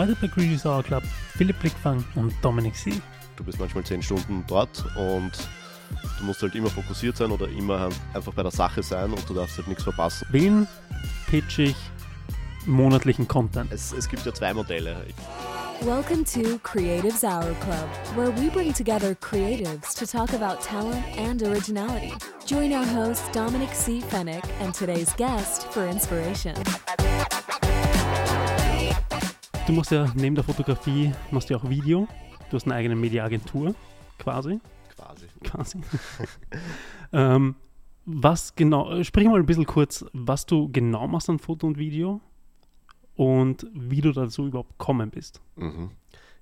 Heute bei Greedy Sour Club Philipp Blickfang und Dominik Sie. Du bist manchmal zehn Stunden dort und du musst halt immer fokussiert sein oder immer einfach bei der Sache sein und du darfst halt nichts verpassen. Wen pitch ich monatlichen Content? Es, es gibt ja zwei Modelle. Welcome to Creatives Hour Club, where we bring together creatives to talk about talent and originality. Join our host Dominic C. Fennick and today's guest for inspiration. Du machst ja neben der Fotografie, machst du ja auch Video. Du hast eine eigene Mediaagentur, quasi. Quasi. quasi. ähm, was genau, sprich mal ein bisschen kurz, was du genau machst an Foto und Video und wie du dazu überhaupt gekommen bist. Mhm.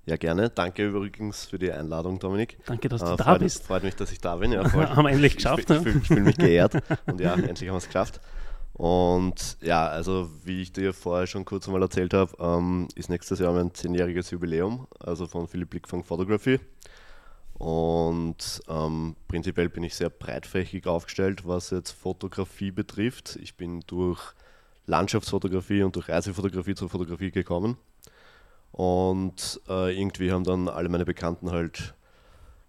Ja, gerne. Danke übrigens für die Einladung, Dominik. Danke, dass du Äh, da freut, bist. Freut mich, dass ich da bin. Ja. Haben wir endlich geschafft. Ich, ne? ich, ich fühle mich geehrt und ja, endlich haben wir es geschafft. Und ja, also wie ich dir vorher schon kurz einmal erzählt habe, ähm, ist nächstes Jahr mein zehnjähriges Jubiläum, also von Philipp Blickfang Photography. Und ähm, prinzipiell bin ich sehr breitfächig aufgestellt, was jetzt Fotografie betrifft. Ich bin durch Landschaftsfotografie und durch Reisefotografie zur Fotografie gekommen. Und äh, irgendwie haben dann alle meine Bekannten halt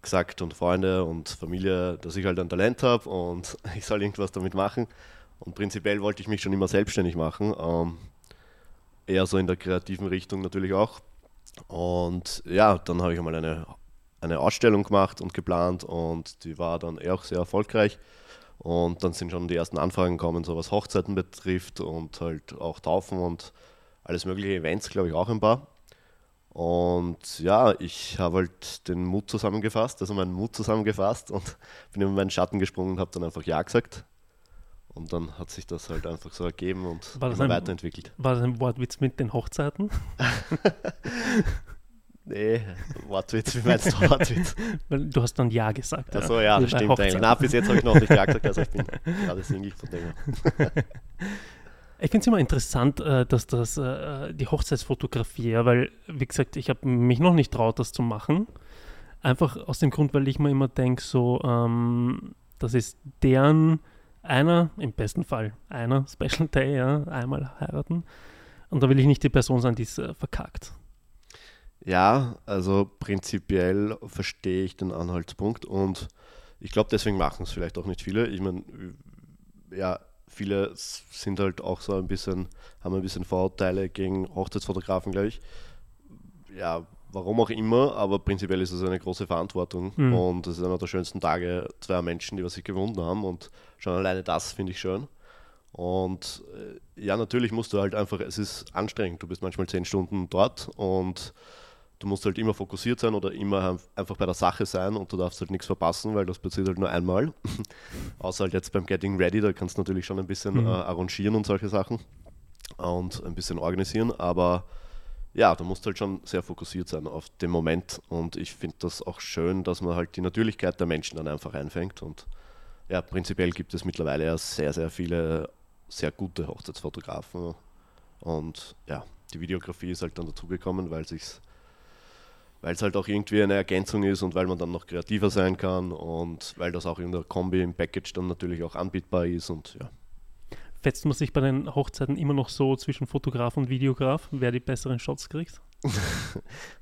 gesagt und Freunde und Familie, dass ich halt ein Talent habe und ich soll irgendwas damit machen. Und prinzipiell wollte ich mich schon immer selbstständig machen, ähm, eher so in der kreativen Richtung natürlich auch. Und ja, dann habe ich einmal eine, eine Ausstellung gemacht und geplant und die war dann eher auch sehr erfolgreich. Und dann sind schon die ersten Anfragen gekommen, so was Hochzeiten betrifft und halt auch Taufen und alles mögliche Events, glaube ich, auch ein paar. Und ja, ich habe halt den Mut zusammengefasst, also meinen Mut zusammengefasst und bin über meinen Schatten gesprungen und habe dann einfach Ja gesagt. Und dann hat sich das halt einfach so ergeben und War ein- weiterentwickelt. War das ein Wortwitz mit den Hochzeiten? Nee, Wortwitz, wie meinst du Wortwitz? Weil du hast dann Ja gesagt. Achso, ja, das stimmt Hochzeiten. eigentlich. Na, bis jetzt habe ich noch nicht Ja gesagt, also ich bin gerade Single von dem. Ich finde es immer interessant, äh, dass das äh, die Hochzeitsfotografie, weil, wie gesagt, ich habe mich noch nicht traut, das zu machen. Einfach aus dem Grund, weil ich mir immer denke, so, ähm, das ist deren einer, im besten Fall einer Special Day, ja, einmal heiraten. Und da will ich nicht die Person sein, die es äh, verkackt. Ja, also prinzipiell verstehe ich den Anhaltspunkt und ich glaube, deswegen machen es vielleicht auch nicht viele. Ich meine, ja, viele sind halt auch so ein bisschen, haben ein bisschen Vorurteile gegen Hochzeitsfotografen, glaube ich. Ja, warum auch immer, aber prinzipiell ist es eine große Verantwortung Mhm. und es ist einer der schönsten Tage zweier Menschen, die was sich gewunden haben und schon alleine das finde ich schön. Und äh, ja, natürlich musst du halt einfach, es ist anstrengend, du bist manchmal zehn Stunden dort und du musst halt immer fokussiert sein oder immer einf- einfach bei der Sache sein und du darfst halt nichts verpassen, weil das passiert halt nur einmal. Außer halt jetzt beim Getting Ready, da kannst du natürlich schon ein bisschen Mhm. äh, arrangieren und solche Sachen und ein bisschen organisieren, aber ja, du musst halt schon sehr fokussiert sein auf den Moment und ich finde das auch schön, dass man halt die Natürlichkeit der Menschen dann einfach einfängt und ja, prinzipiell gibt es mittlerweile ja sehr, sehr viele sehr gute Hochzeitsfotografen und ja, die Videografie ist halt dann dazugekommen, weil sich's weil es halt auch irgendwie eine Ergänzung ist und weil man dann noch kreativer sein kann und weil das auch in der Kombi im Package dann natürlich auch anbietbar ist und ja. Fetzt man sich bei den Hochzeiten immer noch so zwischen Fotograf und Videograf, wer die besseren Shots kriegt?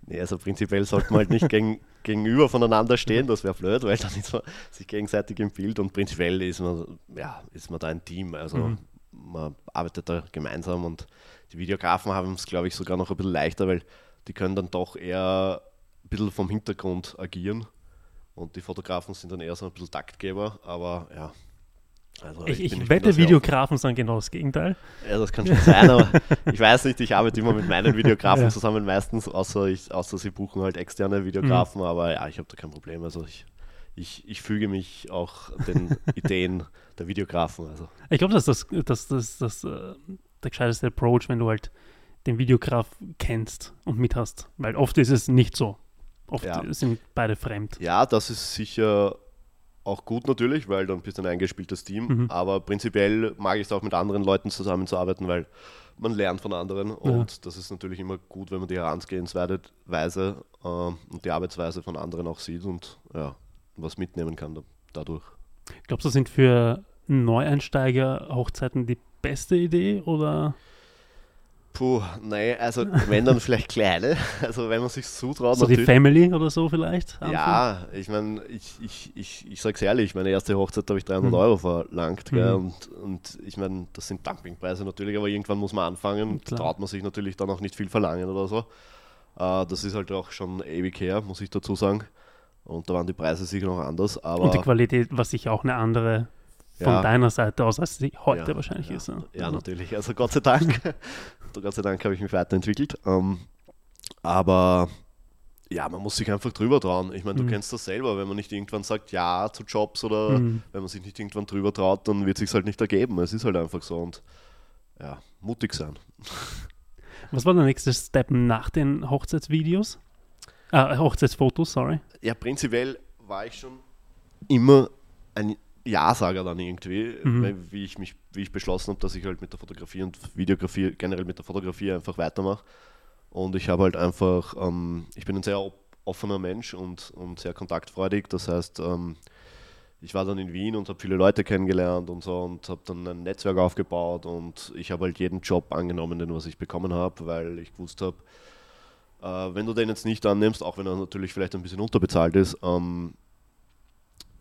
Nee, also prinzipiell sollte man halt nicht gegen, gegenüber voneinander stehen, das wäre blöd, weil dann ist man sich gegenseitig im Bild und prinzipiell ist man, ja, ist man da ein Team. Also Mhm. man arbeitet da gemeinsam und die Videografen haben es, glaube ich, sogar noch ein bisschen leichter, weil die können dann doch eher ein bisschen vom Hintergrund agieren und die Fotografen sind dann eher so ein bisschen Taktgeber, aber ja. Also Ich, ich, bin wette, sehr Videografen sagen genau das Gegenteil. ja, das kann schon sein, aber ich weiß nicht, ich arbeite immer mit meinen Videografen Ja. zusammen meistens, außer, ich, außer sie buchen halt externe Videografen, aber ja, ich habe da kein Problem. Also ich, ich, ich füge mich auch den Ideen der Videografen. Also Ich glaube, dass das, das, das, das äh, der gescheiteste Approach, wenn du halt den Videograf kennst und mit hast. Weil oft ist es nicht so. Oft Ja. sind beide fremd. ja, das ist sicher auch gut natürlich, weil dann bist du ein eingespieltes Team, Mhm. aber prinzipiell mag ich es auch mit anderen Leuten zusammenzuarbeiten, weil man lernt von anderen und das ist natürlich immer gut, wenn man die Herangehensweise Weise, äh, und die Arbeitsweise von anderen auch sieht und ja, was mitnehmen kann da, dadurch. Glaubst du, das sind für Neueinsteiger Hochzeiten die beste Idee oder Puh, nein, also wenn dann vielleicht kleine, also wenn man sich zutraut. So die Family oder so vielleicht? Ja, ich meine, ich, ich, ich, ich sag's ehrlich, meine erste Hochzeit habe ich 300 mhm. Euro verlangt mhm. und, und ich meine, das sind Dumpingpreise natürlich, aber irgendwann muss man anfangen, Klar. traut man sich natürlich dann auch nicht viel verlangen oder so. Uh, das ist halt auch schon ewig her, muss ich dazu sagen. Und da waren die Preise sicher noch anders. Aber und die Qualität war sicher auch eine andere von ja. deiner Seite aus, als sie heute ja, wahrscheinlich ja. ist. Ne? Ja, natürlich. Also Gott sei Dank. Gott sei Dank habe ich mich weiterentwickelt. Ähm, aber ja, man muss sich einfach drüber trauen. Ich meine, du mhm. kennst das selber, wenn man nicht irgendwann sagt Ja zu Jobs oder mhm. wenn man sich nicht irgendwann drüber traut, dann wird es sich halt nicht ergeben. Es ist halt einfach so und ja, mutig sein. Was war der nächste Step nach den Hochzeitsvideos? Ah, Hochzeitsfotos, sorry. Ja, prinzipiell war ich schon immer ein ja-Sager dann irgendwie, mhm. wie, ich mich, wie ich beschlossen habe, dass ich halt mit der Fotografie und Videografie, generell mit der Fotografie einfach weitermache. Und ich habe halt einfach, ähm, ich bin ein sehr offener Mensch und, und sehr kontaktfreudig. Das heißt, ähm, ich war dann in Wien und habe viele Leute kennengelernt und so und habe dann ein Netzwerk aufgebaut und ich habe halt jeden Job angenommen, den was ich bekommen habe, weil ich gewusst habe, äh, wenn du den jetzt nicht annimmst, auch wenn er natürlich vielleicht ein bisschen unterbezahlt ist, ähm,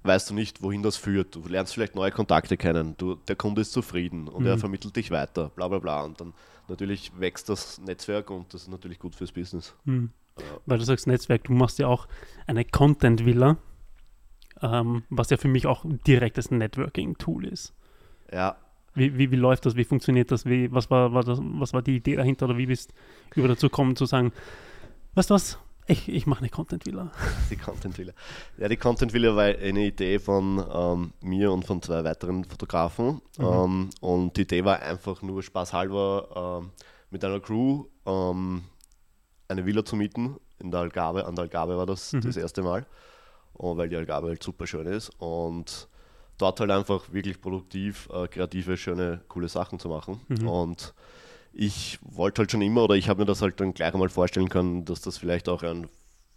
weißt du nicht, wohin das führt. Du lernst vielleicht neue Kontakte kennen, du, der Kunde ist zufrieden und mhm. er vermittelt dich weiter, bla bla bla. Und dann natürlich wächst das Netzwerk und das ist natürlich gut fürs Business. Mhm. Ja. Weil du sagst Netzwerk, du machst ja auch eine Content-Villa, ähm, was ja für mich auch direktes Networking-Tool ist. Ja. Wie, wie, wie, läuft das? Wie funktioniert das? Wie, was, war, war das? was war die Idee dahinter? Oder wie bist du über dazu gekommen zu sagen, weißt du was, ich, ich mache eine Content Villa. Die Content Villa. Ja, die Content Villa war eine Idee von ähm, mir und von zwei weiteren Fotografen. Mhm. Ähm, und die Idee war einfach nur spaßhalber ähm, mit einer Crew ähm, eine Villa zu mieten in der Algarve. An der Algarve war das mhm. das erste Mal, und weil die Algarve halt super schön ist. Und dort halt einfach wirklich produktiv, äh, kreative, schöne, coole Sachen zu machen. Mhm. Und ich wollte halt schon immer oder ich habe mir das halt dann gleich einmal vorstellen können, dass das vielleicht auch ein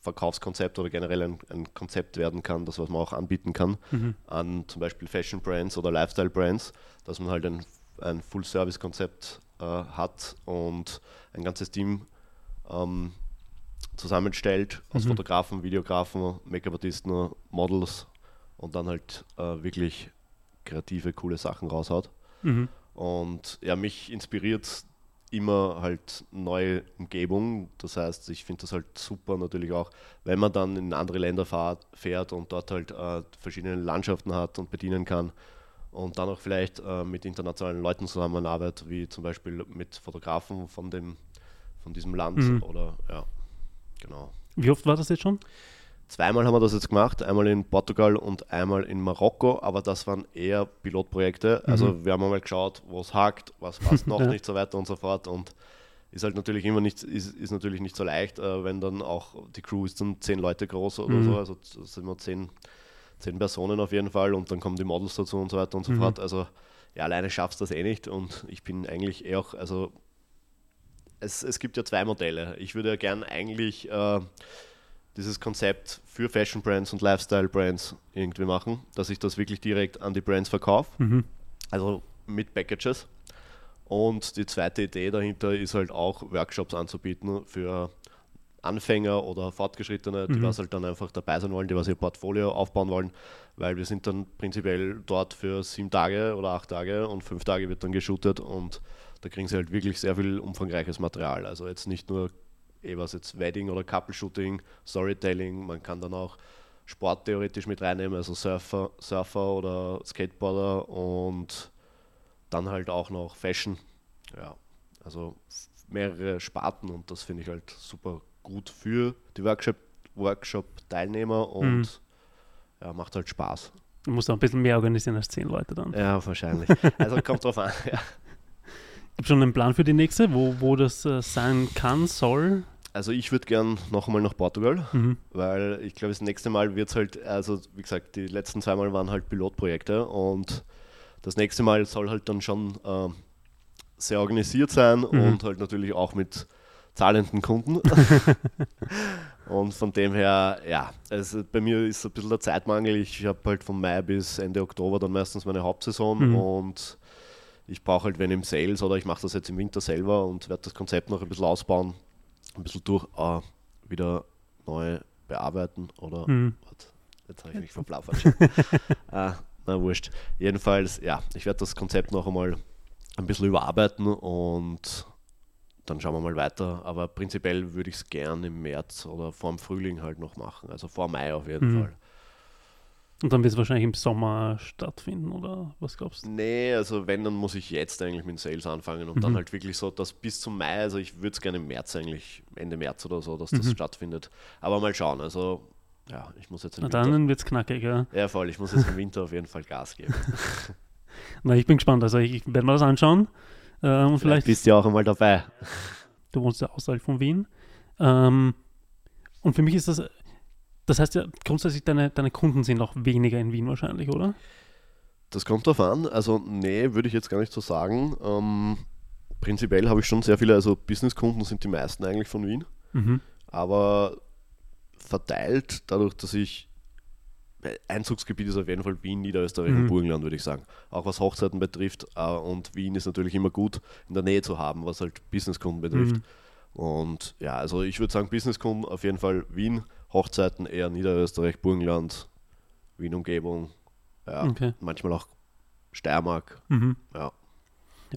Verkaufskonzept oder generell ein, ein Konzept werden kann, das was man auch anbieten kann mhm. an zum Beispiel Fashion Brands oder Lifestyle Brands, dass man halt ein, ein Full-Service-Konzept äh, hat und ein ganzes Team ähm, zusammenstellt aus mhm. Fotografen, Videografen, Make-up-Artisten, Models und dann halt äh, wirklich kreative, coole Sachen raushaut. Mhm. Und ja, mich inspiriert immer halt neue Umgebung. Das heißt, ich finde das halt super natürlich auch, wenn man dann in andere Länder fahrt, fährt und dort halt äh, verschiedene Landschaften hat und bedienen kann und dann auch vielleicht äh, mit internationalen Leuten zusammenarbeitet, wie zum Beispiel mit Fotografen von, dem, von diesem Land mhm. oder ja, genau. Wie oft war das jetzt schon? Zweimal haben wir das jetzt gemacht, einmal in Portugal und einmal in Marokko, aber das waren eher Pilotprojekte. Also mhm. wir haben einmal geschaut, wo es hakt, was passt noch ja. nicht, so weiter und so fort. Und ist halt natürlich immer nicht, ist, ist natürlich nicht so leicht, äh, wenn dann auch die Crew ist dann zehn Leute groß oder mhm. so, also sind wir zehn, zehn Personen auf jeden Fall und dann kommen die Models dazu und so weiter und so mhm. fort. Also ja, alleine schaffst du das eh nicht und ich bin eigentlich eher auch, also es, es gibt ja zwei Modelle. Ich würde ja gern eigentlich äh, dieses Konzept für Fashion Brands und Lifestyle Brands irgendwie machen, dass ich das wirklich direkt an die Brands verkaufe, mhm. also mit Packages. Und die zweite Idee dahinter ist halt auch Workshops anzubieten für Anfänger oder Fortgeschrittene, die mhm. was halt dann einfach dabei sein wollen, die was ihr Portfolio aufbauen wollen, weil wir sind dann prinzipiell dort für sieben Tage oder acht Tage und fünf Tage wird dann geshootet und da kriegen sie halt wirklich sehr viel umfangreiches Material. Also jetzt nicht nur eh was jetzt Wedding oder Couple-Shooting, Storytelling, man kann dann auch Sport theoretisch mit reinnehmen, also Surfer, Surfer oder Skateboarder und dann halt auch noch Fashion. Ja, also mehrere Sparten und das finde ich halt super gut für die Workshop-Teilnehmer Workshop und mhm. ja, macht halt Spaß. Du musst auch ein bisschen mehr organisieren als zehn Leute dann. Ja, wahrscheinlich. Also kommt drauf an, ja. Gibt schon einen Plan für die nächste, wo, wo das äh, sein kann, soll? Also ich würde gern noch einmal nach Portugal, mhm. weil ich glaube, das nächste Mal wird es halt, also wie gesagt, die letzten zwei Mal waren halt Pilotprojekte und das nächste Mal soll halt dann schon äh, sehr organisiert sein mhm. und halt natürlich auch mit zahlenden Kunden. und von dem her, ja, also bei mir ist ein bisschen der Zeitmangel. Ich habe halt von Mai bis Ende Oktober dann meistens meine Hauptsaison mhm. und ich brauche halt wenn im Sales oder ich mache das jetzt im Winter selber und werde das Konzept noch ein bisschen ausbauen, ein bisschen durch, äh, wieder neu bearbeiten oder Mhm. Warte, jetzt habe ich mich verplappert. ah, na wurscht. Jedenfalls, ja, ich werde das Konzept noch einmal ein bisschen überarbeiten und dann schauen wir mal weiter. Aber prinzipiell würde ich es gern im März oder vor dem Frühling halt noch machen. Also vor Mai auf jeden Mhm. Fall. Und dann wird es wahrscheinlich im Sommer stattfinden, oder was glaubst du? Nee, also wenn, dann muss ich jetzt eigentlich mit Sales anfangen und Mhm. dann halt wirklich so, dass bis zum Mai, also ich würde es gerne im März eigentlich, Ende März oder so, dass das Mhm. stattfindet. Aber mal schauen, also ja, ich muss jetzt im Na Winter, dann wird es knackig, ja. ja voll, ich muss jetzt im Winter auf jeden Fall Gas geben. Na, ich bin gespannt. Also ich, ich werde mir das anschauen. Äh, und Vielleicht vielleicht, bist du ja auch einmal dabei. du wohnst ja außerhalb von Wien. Ähm, und für mich ist das, das heißt ja grundsätzlich, deine, deine Kunden sind auch weniger in Wien wahrscheinlich, oder? Das kommt drauf an. Also, nee, würde ich jetzt gar nicht so sagen. Ähm, prinzipiell habe ich schon sehr viele, also Businesskunden sind die meisten eigentlich von Wien, Mhm. aber verteilt dadurch, dass ich Einzugsgebiet ist auf jeden Fall Wien, Niederösterreich Mhm. und Burgenland, würde ich sagen. Auch was Hochzeiten betrifft. Äh, und Wien ist natürlich immer gut in der Nähe zu haben, was halt Businesskunden betrifft. Mhm. Und ja, also ich würde sagen, Businesskunden auf jeden Fall Wien, Hochzeiten eher Niederösterreich, Burgenland, Wien-Umgebung, ja, Okay. manchmal auch Steiermark, Mhm. ja.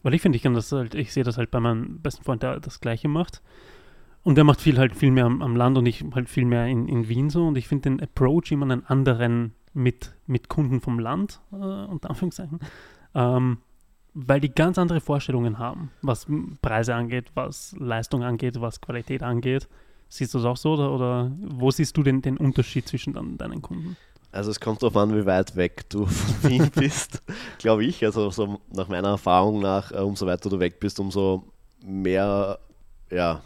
Weil ich finde, ich kann das halt, ich sehe das halt bei meinem besten Freund, der das Gleiche macht. Und der macht viel halt viel mehr am, am Land und ich halt viel mehr in, in Wien so. Und ich finde den Approach immer einen anderen mit, mit Kunden vom Land, äh, unter Anführungszeichen. Ähm, weil die ganz andere Vorstellungen haben, was Preise angeht, was Leistung angeht, was Qualität angeht. Siehst du das auch so oder, oder wo siehst du den, den Unterschied zwischen dann deinen Kunden? Also es kommt darauf an, wie weit weg du von Wien bist, glaube ich. Also so nach meiner Erfahrung nach, äh, umso weiter du weg bist, umso mehr ja,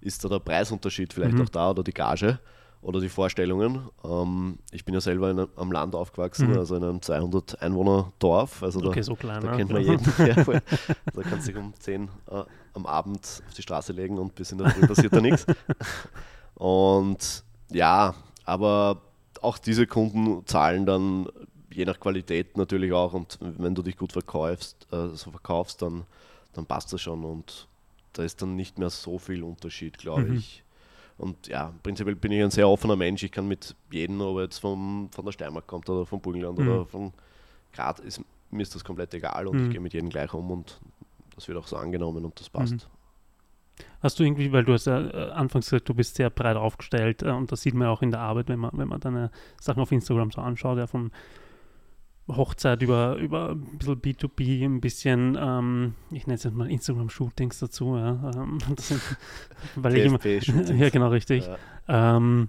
ist da der Preisunterschied vielleicht Mhm. auch da oder die Gage oder die Vorstellungen. Ähm, ich bin ja selber in, am Land aufgewachsen, Mhm. also in einem 200 Einwohner Dorf. Also da, Okay, so klein. da ja. kennt man jeden. Ja, da kannst du dich um 10 äh, am Abend auf die Straße legen und bis in der Früh passiert da nichts. Und ja, aber auch diese Kunden zahlen dann je nach Qualität natürlich auch und wenn du dich gut verkaufst, äh, so verkaufst, dann, dann passt das schon und da ist dann nicht mehr so viel Unterschied, glaube Mhm. ich. Und ja, prinzipiell bin ich ein sehr offener Mensch. Ich kann mit jedem, ob er jetzt vom, von der Steiermark kommt oder vom Burgenland Mhm. oder von Grad, ist, mir ist das komplett egal und Mhm. ich gehe mit jedem gleich um und das wird auch so angenommen und das passt. Mhm. Hast du irgendwie, weil du hast ja äh, anfangs gesagt, du bist sehr breit aufgestellt äh, und das sieht man ja auch in der Arbeit, wenn man, wenn man deine Sachen auf Instagram so anschaut, ja, von Hochzeit über, über ein bisschen B2B, ein bisschen, ähm, ich nenne es jetzt mal Instagram-Shootings dazu, ja, ähm, sind, weil ich immer, ja genau, richtig. Ja. Ähm,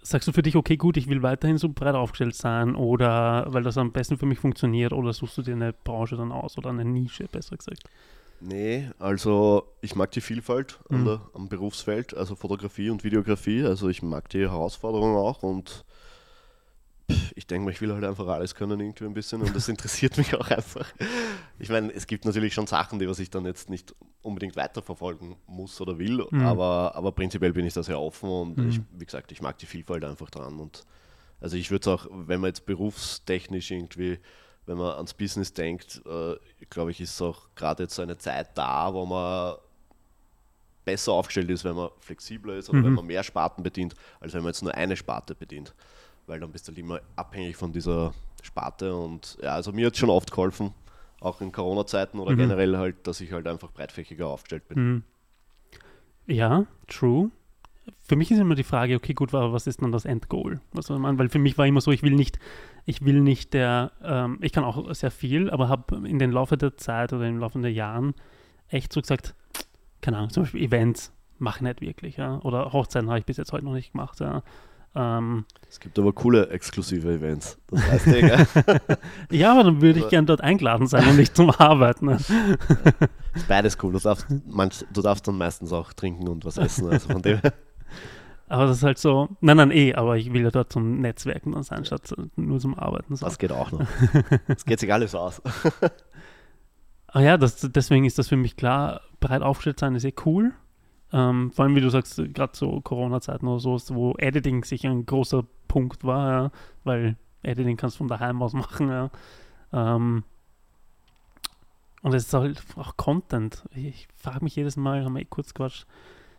sagst du für dich, okay, gut, ich will weiterhin so breit aufgestellt sein oder weil das am besten für mich funktioniert oder suchst du dir eine Branche dann aus oder eine Nische, besser gesagt? Nee, also ich mag die Vielfalt Mhm. der, am Berufsfeld, also Fotografie und Videografie. Also ich mag die Herausforderung auch und ich denke mal, ich will halt einfach alles können irgendwie ein bisschen und das interessiert mich auch einfach. Ich meine, es gibt natürlich schon Sachen, die was ich dann jetzt nicht unbedingt weiterverfolgen muss oder will, Mhm. aber, aber prinzipiell bin ich da sehr offen und Mhm. ich, wie gesagt, ich mag die Vielfalt einfach dran und also ich würde es auch, wenn man jetzt berufstechnisch irgendwie wenn man ans Business denkt, äh, glaube ich, ist auch gerade jetzt so eine Zeit da, wo man besser aufgestellt ist, wenn man flexibler ist oder Mhm. wenn man mehr Sparten bedient, als wenn man jetzt nur eine Sparte bedient. Weil dann bist du halt immer abhängig von dieser Sparte und ja, also mir hat schon oft geholfen, auch in Corona-Zeiten oder Mhm. generell halt, dass ich halt einfach breitfächiger aufgestellt bin. Mhm. Ja, true. Für mich ist immer die Frage, okay, gut, aber was ist dann das Endgoal? Was soll man, weil für mich war immer so, ich will nicht, ich will nicht der, ähm, ich kann auch sehr viel, aber habe in den Laufe der Zeit oder im Laufe der Jahren echt so gesagt, keine Ahnung, zum Beispiel Events mache ich nicht wirklich, ja. Oder Hochzeiten habe ich bis jetzt heute noch nicht gemacht, ja. Ähm, Es gibt aber coole exklusive Events. Das weißt du, gell? ja, aber dann würde ich gern dort eingeladen sein und nicht zum Arbeiten. Ne? ist beides cool. Du darfst, manch, du darfst dann meistens auch trinken und was essen. Also von dem. Aber das ist halt so, nein, nein, eh, aber ich will ja dort zum Netzwerken dann sein, statt nur zum Arbeiten. So. Das geht auch noch. Es geht sich alles aus. Ah ja, das, deswegen ist das für mich klar, breit aufgestellt sein ist eh cool. Ähm, vor allem, wie du sagst, gerade so Corona-Zeiten oder so, wo Editing sicher ein großer Punkt war, ja, weil Editing kannst du von daheim aus machen. Ja. Ähm, Und es ist halt auch Content. Ich, ich frage mich jedes Mal, haben wir eh kurz Quatsch,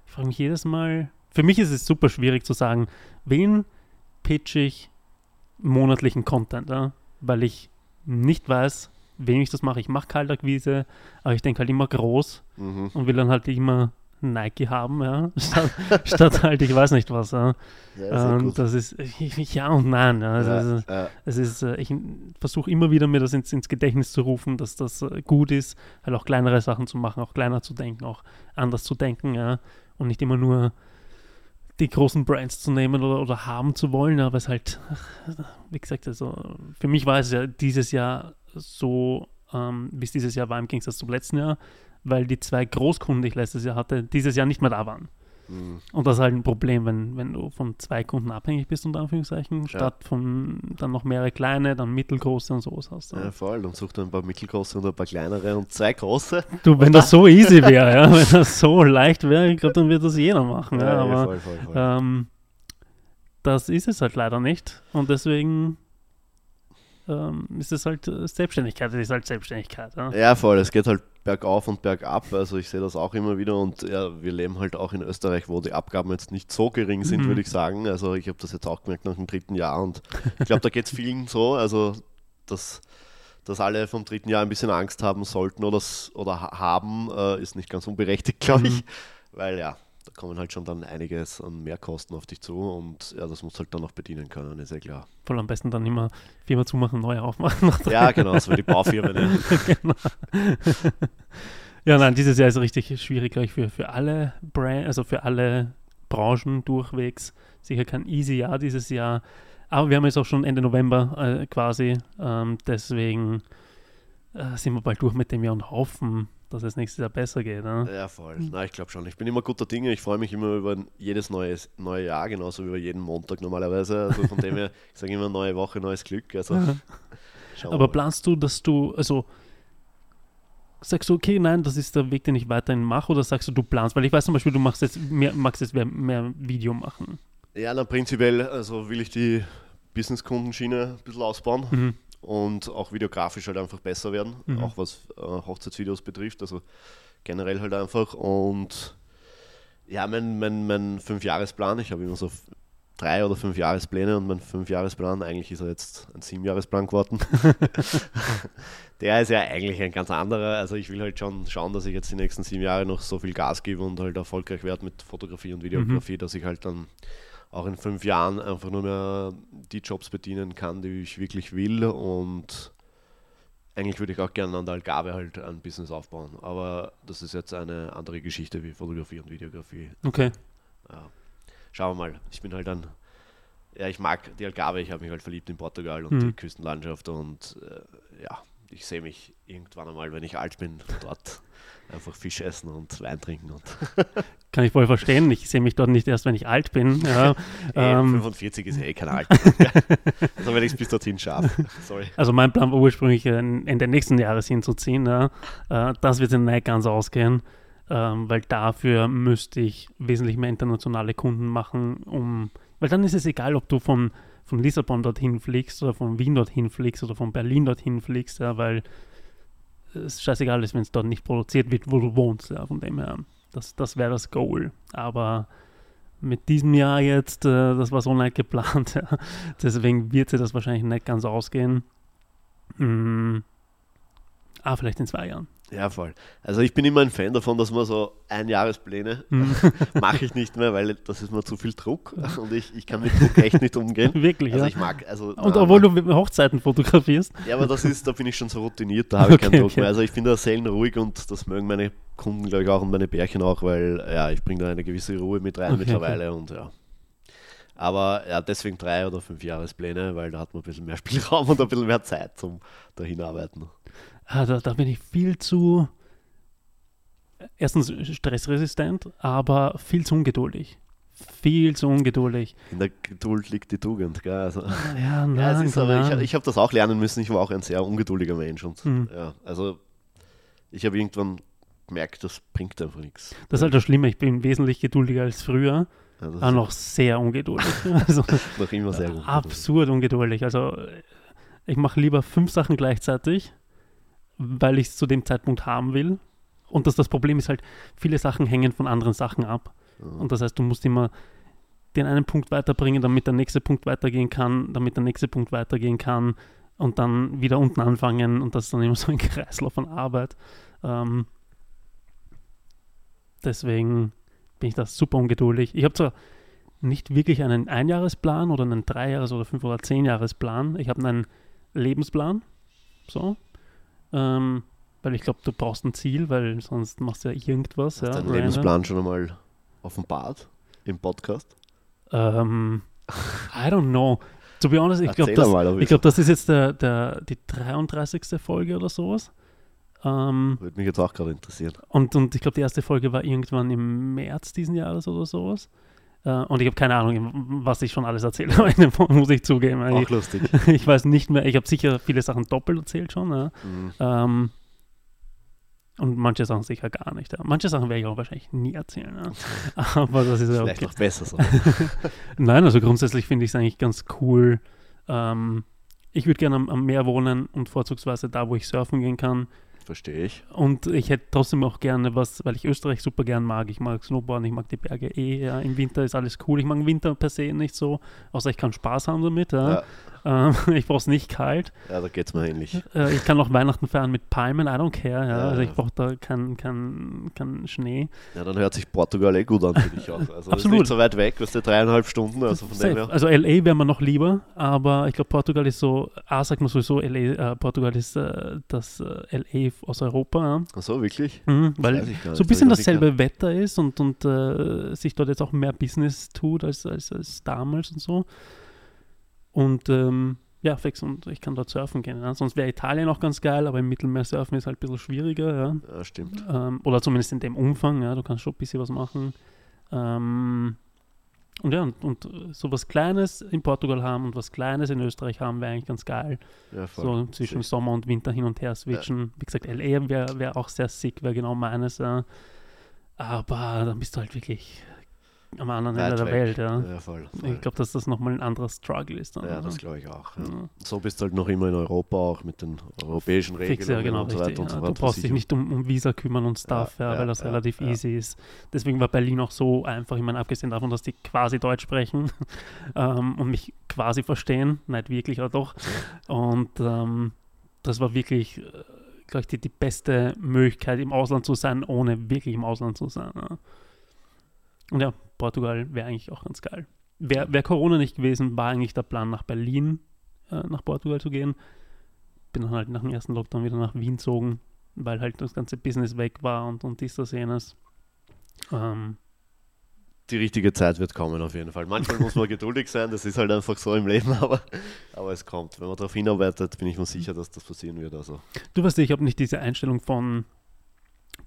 ich frage mich jedes Mal, für mich ist es super schwierig zu sagen, wen pitch ich monatlichen Content, ja? weil ich nicht weiß, wem ich das mache. Ich mache Kaltakquise, aber ich denke halt immer groß Mhm. und will dann halt immer Nike haben, ja, statt, statt halt, ich weiß nicht was. Ja. Ja, gut. das ist ja und nein. Ja. Also, ja, es ist, ja. es ist, äh, ich versuche immer wieder mir das ins, ins Gedächtnis zu rufen, dass das äh, gut ist, halt auch kleinere Sachen zu machen, auch kleiner zu denken, auch anders zu denken, ja. Und nicht immer nur die großen Brands zu nehmen oder, oder haben zu wollen, aber es halt, wie gesagt, also für mich war es ja dieses Jahr so, ähm, wie es dieses Jahr war im Gegensatz zum letzten Jahr, weil die zwei Großkunden, die ich letztes Jahr hatte, dieses Jahr nicht mehr da waren. Mhm. Und das ist halt ein Problem, wenn, wenn du von zwei Kunden abhängig bist, unter Anführungszeichen, statt von dann noch mehrere kleine, dann mittelgroße und sowas hast. Ja, Ja. voll. Dann sucht er ein paar mittelgroße und ein paar kleinere und zwei große. Du, wenn das so easy wäre, ja, wenn das so leicht wäre, ich glaube, dann wird das jeder machen. Ja, ja, aber voll, voll, voll. ähm, das ist es halt leider nicht. Und deswegen ähm, ist es halt äh, Selbstständigkeit, es ist halt Selbstständigkeit. Ja. Ja, voll. Es geht halt bergauf und bergab. Also ich sehe das auch immer wieder und ja, wir leben halt auch in Österreich, wo die Abgaben jetzt nicht so gering sind, Mhm. würde ich sagen. Also ich habe das jetzt auch gemerkt nach dem dritten Jahr und ich glaube, da geht es vielen so. Also dass, dass alle vom dritten Jahr ein bisschen Angst haben sollten oder, oder ha- haben, äh, ist nicht ganz unberechtigt, glaube ich. Weil ja, da kommen halt schon dann einiges an Mehrkosten auf dich zu und ja, das muss halt dann noch bedienen können, ist ja klar. Voll am besten dann immer Firma zumachen, neu aufmachen. Ja, genau, so wie die Baufirmen. Ja. genau. ja, nein, dieses Jahr ist richtig schwierig, glaube ich, für, für alle Brand, also für alle Branchen durchwegs. Sicher kein easy Jahr dieses Jahr. Aber wir haben jetzt auch schon Ende November äh, quasi. Ähm, deswegen äh, sind wir bald durch mit dem Jahr und hoffen, dass es nächstes Jahr besser geht. Ne? Ja, voll. Na, ich glaube schon. Ich bin immer guter Dinge. Ich freue mich immer über jedes neues, neue Jahr, genauso wie über jeden Montag normalerweise. Also von dem her, ich sage immer neue Woche, neues Glück. Also, Aber planst du, dass du, also sagst du, okay, nein, das ist der Weg, den ich weiterhin mache, oder sagst du, du planst? Weil ich weiß zum Beispiel, du machst jetzt mehr, magst jetzt mehr, mehr Video machen. Ja, na, prinzipiell also will ich die Business-Kundenschiene ein bisschen ausbauen Mhm. Und auch videografisch halt einfach besser werden, Mhm. auch was äh, Hochzeitsvideos betrifft. Also generell halt einfach. Und ja, mein, mein, mein Fünfjahresplan, ich habe immer so drei oder fünf Jahrespläne und mein Fünfjahresplan, eigentlich ist er jetzt ein Siebenjahresplan geworden. Der ist ja eigentlich ein ganz anderer. Also ich will halt schon schauen, dass ich jetzt die nächsten sieben Jahre noch so viel Gas gebe und halt erfolgreich werde mit Fotografie und Videografie, dass ich halt dann auch in fünf Jahren einfach nur mehr die Jobs bedienen kann, die ich wirklich will. Und eigentlich würde ich auch gerne an der Algarve halt ein Business aufbauen. Aber das ist jetzt eine andere Geschichte wie Fotografie und Videografie. Okay. Ja. Schauen wir mal. Ich bin halt ein. Ja, ich mag die Algarve, ich habe mich halt verliebt in Portugal und Mhm. die Küstenlandschaft und äh, ja, ich sehe mich irgendwann einmal, wenn ich alt bin, dort einfach Fisch essen und Wein trinken und Kann ich voll verstehen. Ich sehe mich dort nicht erst, wenn ich alt bin. Ja. Ähm, 45 ist eh kein Alter. also wenn ich es bis dorthin schaffe. Sorry. also mein Plan war ursprünglich, äh, Ende nächsten Jahres hinzuziehen. Ja. Äh, das wird nicht ganz ausgehen, ähm, weil dafür müsste ich wesentlich mehr internationale Kunden machen, um, weil dann ist es egal, ob du von, von Lissabon dorthin fliegst oder von Wien dorthin fliegst oder von Berlin dorthin fliegst, ja, weil es scheißegal ist, wenn es dort nicht produziert wird, wo du wohnst. Ja, von dem her, das, das wäre das Goal. Aber mit diesem Jahr jetzt, äh, das war so nicht geplant, ja. deswegen wird sich das wahrscheinlich nicht ganz ausgehen. Mm. Ah, vielleicht in zwei Jahren. Ja, voll. Also ich bin immer ein Fan davon, dass man so Einjahrespläne Mhm. mache ich nicht mehr, weil das ist mir zu viel Druck und ich, ich kann mit Druck echt nicht umgehen. Wirklich, Also ja. ich mag, also Und na, obwohl mag- du Hochzeiten fotografierst. Ja, aber das ist, da bin ich schon so routiniert, da habe ich Okay, keinen Druck okay. mehr. Also ich bin da selten ruhig und das mögen meine Kunden, glaube ich, auch und meine Bärchen auch, weil ja, ich bringe da eine gewisse Ruhe mit rein Okay, mittlerweile und ja. Aber ja, deswegen drei oder fünf Jahrespläne, weil da hat man ein bisschen mehr Spielraum und ein bisschen mehr Zeit zum dahin arbeiten. Ah, da, da bin ich viel zu, erstens stressresistent, aber viel zu ungeduldig. Viel zu ungeduldig. In der Geduld liegt die Tugend, gell? Also, Ja, nein, ja, ist aber, ich, nein. ich habe das auch lernen müssen. Ich war auch ein sehr ungeduldiger Mensch und Mhm. ja, also ich habe irgendwann gemerkt, das bringt einfach nichts. Das ist halt das Schlimme. Ich bin wesentlich geduldiger als früher, Also, aber noch sehr ungeduldig. Also, noch immer sehr gut. absurd ungeduldig. Also, ich mache lieber fünf Sachen gleichzeitig, weil ich es zu dem Zeitpunkt haben will. Und dass das Problem ist halt, viele Sachen hängen von anderen Sachen ab. Und das heißt, du musst immer den einen Punkt weiterbringen, damit der nächste Punkt weitergehen kann, damit der nächste Punkt weitergehen kann und dann wieder unten anfangen und das ist dann immer so ein Kreislauf von Arbeit. Ähm, deswegen bin ich da super ungeduldig. Ich habe zwar nicht wirklich einen Einjahresplan oder einen Dreijahres- oder Fünf- oder Zehnjahresplan. Ich habe einen Lebensplan. So. Ähm, weil ich glaube, du brauchst ein Ziel, weil sonst machst du ja irgendwas. Hast ja, deinen. Lebensplan schon einmal offenbart im Podcast? Ähm, I don't know. To be honest, ich glaube, das, ich glaub, das ist jetzt der, der, die 33. Folge oder sowas. Ähm, Würde mich jetzt auch gerade interessieren. und, und ich glaube, die erste Folge war irgendwann im März diesen Jahres oder sowas. Äh, und ich habe keine Ahnung, was ich schon alles erzählt habe, muss ich zugeben. Auch Ich, lustig. ich weiß nicht mehr, ich habe sicher viele Sachen doppelt erzählt schon. Ja. Mhm. Ähm, und manche Sachen sicher gar nicht. Ja. Manche Sachen werde ich auch wahrscheinlich nie erzählen. Ja. Aber das ist ja Vielleicht okay. noch besser so. Nein, also grundsätzlich finde ich es eigentlich ganz cool. Ähm, ich würde gerne am, am Meer wohnen und vorzugsweise da, wo ich surfen gehen kann. Verstehe ich. Und ich hätte trotzdem auch gerne was, weil ich Österreich super gern mag. Ich mag Snowboarden, ich mag die Berge eh. Ja. Im Winter ist alles cool. Ich mag Winter per se nicht so, außer ich kann Spaß haben damit. Ja. Ähm, ich brauche es nicht kalt. ja da geht es mir ähnlich. Äh, ich kann auch Weihnachten feiern mit Palmen, I don't care. Ja. Ja, also ich brauche da keinen kein, kein Schnee. Ja, dann hört sich Portugal eh gut an für dich auch. Also das ist Absolut. nicht so weit weg, was du dreieinhalb Stunden, also von dem her. Also LA wäre mir noch lieber, aber ich glaube, Portugal ist so, A sagt man sowieso, LA, äh, Portugal ist äh, das äh, LA aus Europa. Ach so, wirklich? mhm, weil so ein bisschen dasselbe Wetter ist und, und äh, sich dort jetzt auch mehr Business tut als, als, als damals und so. Und ähm, ja, fix, und ich kann dort surfen gehen. Ja. Sonst wäre Italien auch ganz geil, aber im Mittelmeer surfen ist halt ein bisschen schwieriger, ja. Ja, stimmt. Ähm, oder zumindest in dem Umfang, ja, du kannst schon ein bisschen was machen. Ähm, und ja, und, und so was Kleines in Portugal haben und was Kleines in Österreich haben, wäre eigentlich ganz geil. Ja. So zwischen Sick. Sommer und Winter hin und her switchen. Wie gesagt, LA wäre wär auch sehr sick, wäre genau meines. Ja. Aber dann bist du halt wirklich am anderen Ende der. Welt. Ja. Ja, voll. voll. Ich glaube, dass das nochmal ein anderer Struggle ist. Dann, ja, ja. das glaube ich auch. Ja. Ja. So bist du halt noch immer in Europa, auch mit den europäischen Regeln Fix, ja, genau, und so weiter und so fort. Du brauchst dich nicht um, um Visa kümmern und Stuff, weil das relativ easy ist. Deswegen war Berlin auch so einfach. Ich meine, abgesehen davon, dass die quasi Deutsch sprechen ähm, und mich quasi verstehen, nicht wirklich, aber doch. Und ähm, das war wirklich, glaube ich, die, die beste Möglichkeit, im Ausland zu sein, ohne wirklich im Ausland zu sein. Ja. Und ja, Portugal wäre eigentlich auch ganz geil. Wäre wär Corona nicht gewesen, war eigentlich der Plan, nach Berlin, äh, nach Portugal zu gehen. Bin dann halt nach dem ersten Lockdown wieder nach Wien gezogen, weil halt das ganze Business weg war und, und dies, das, jenes. Ähm, Die richtige Zeit wird kommen auf jeden Fall. Manchmal muss man geduldig sein, das ist halt einfach so im Leben, aber, aber es kommt. Wenn man darauf hinarbeitet, bin ich mir sicher, dass das passieren wird. Also. du weißt, ich habe nicht diese Einstellung von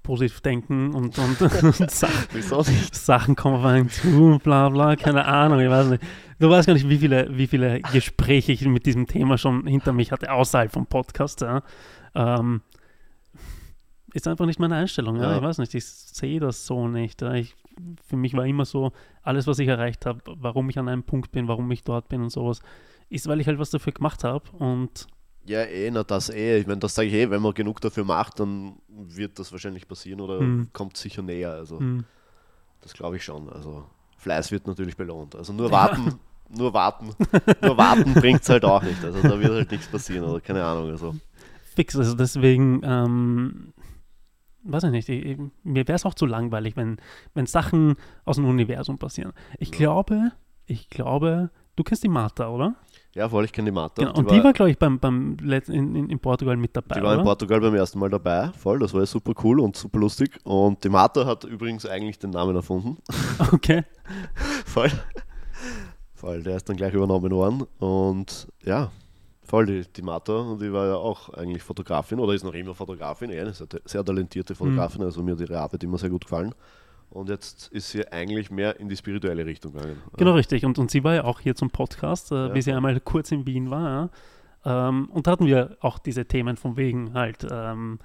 positiv denken und, und, und Sachen, kommen auf einen zu, bla bla, keine Ahnung, ich weiß nicht. Du weißt gar nicht, wie viele, wie viele Gespräche ich mit diesem Thema schon hinter mich hatte, außerhalb vom Podcast. Ja. Ähm, ist einfach nicht meine Einstellung. Ja. Ja. Ich weiß nicht, ich sehe das so nicht. Ich, für mich war immer so, alles, was ich erreicht habe, warum ich an einem Punkt bin, warum ich dort bin und sowas, ist, weil ich halt was dafür gemacht habe und Ja, eh, na das eh. Ich meine, das sage ich eh, wenn man genug dafür macht, dann wird das wahrscheinlich passieren oder Hm. kommt sicher näher. Also hm, das glaube ich schon. Also Fleiß wird natürlich belohnt. Also nur warten, nur warten, nur warten bringt es halt auch nicht. Also da wird halt nichts passieren oder keine Ahnung. Also fix. Also deswegen, ähm, weiß ich nicht, ich, ich, mir wäre es auch zu langweilig, wenn, wenn Sachen aus dem Universum passieren. Ich Ja. glaube, ich glaube, du kennst die Martha, oder? Ja, voll, ich kenne die Martha. Genau. Und die war, glaube ich, beim, beim Let- in, in, in Portugal mit dabei. Die war in oder? Portugal beim ersten Mal dabei, voll, das war ja super cool und super lustig. Und die Martha hat übrigens eigentlich den Namen erfunden. Okay. Voll. Voll, der ist dann gleich übernommen worden. Und ja, voll, die, die Martha, die war ja auch eigentlich Fotografin oder ist noch immer Fotografin, eh, eine sehr, sehr talentierte Fotografin, also mir hat ihre Arbeit immer sehr gut gefallen. Und jetzt ist sie eigentlich mehr in die spirituelle Richtung gegangen. Genau, richtig. Und, und sie war ja auch hier zum Podcast, äh, Ja. wie sie einmal kurz in Wien war. Ähm, und da hatten wir auch diese Themen von wegen halt ähm,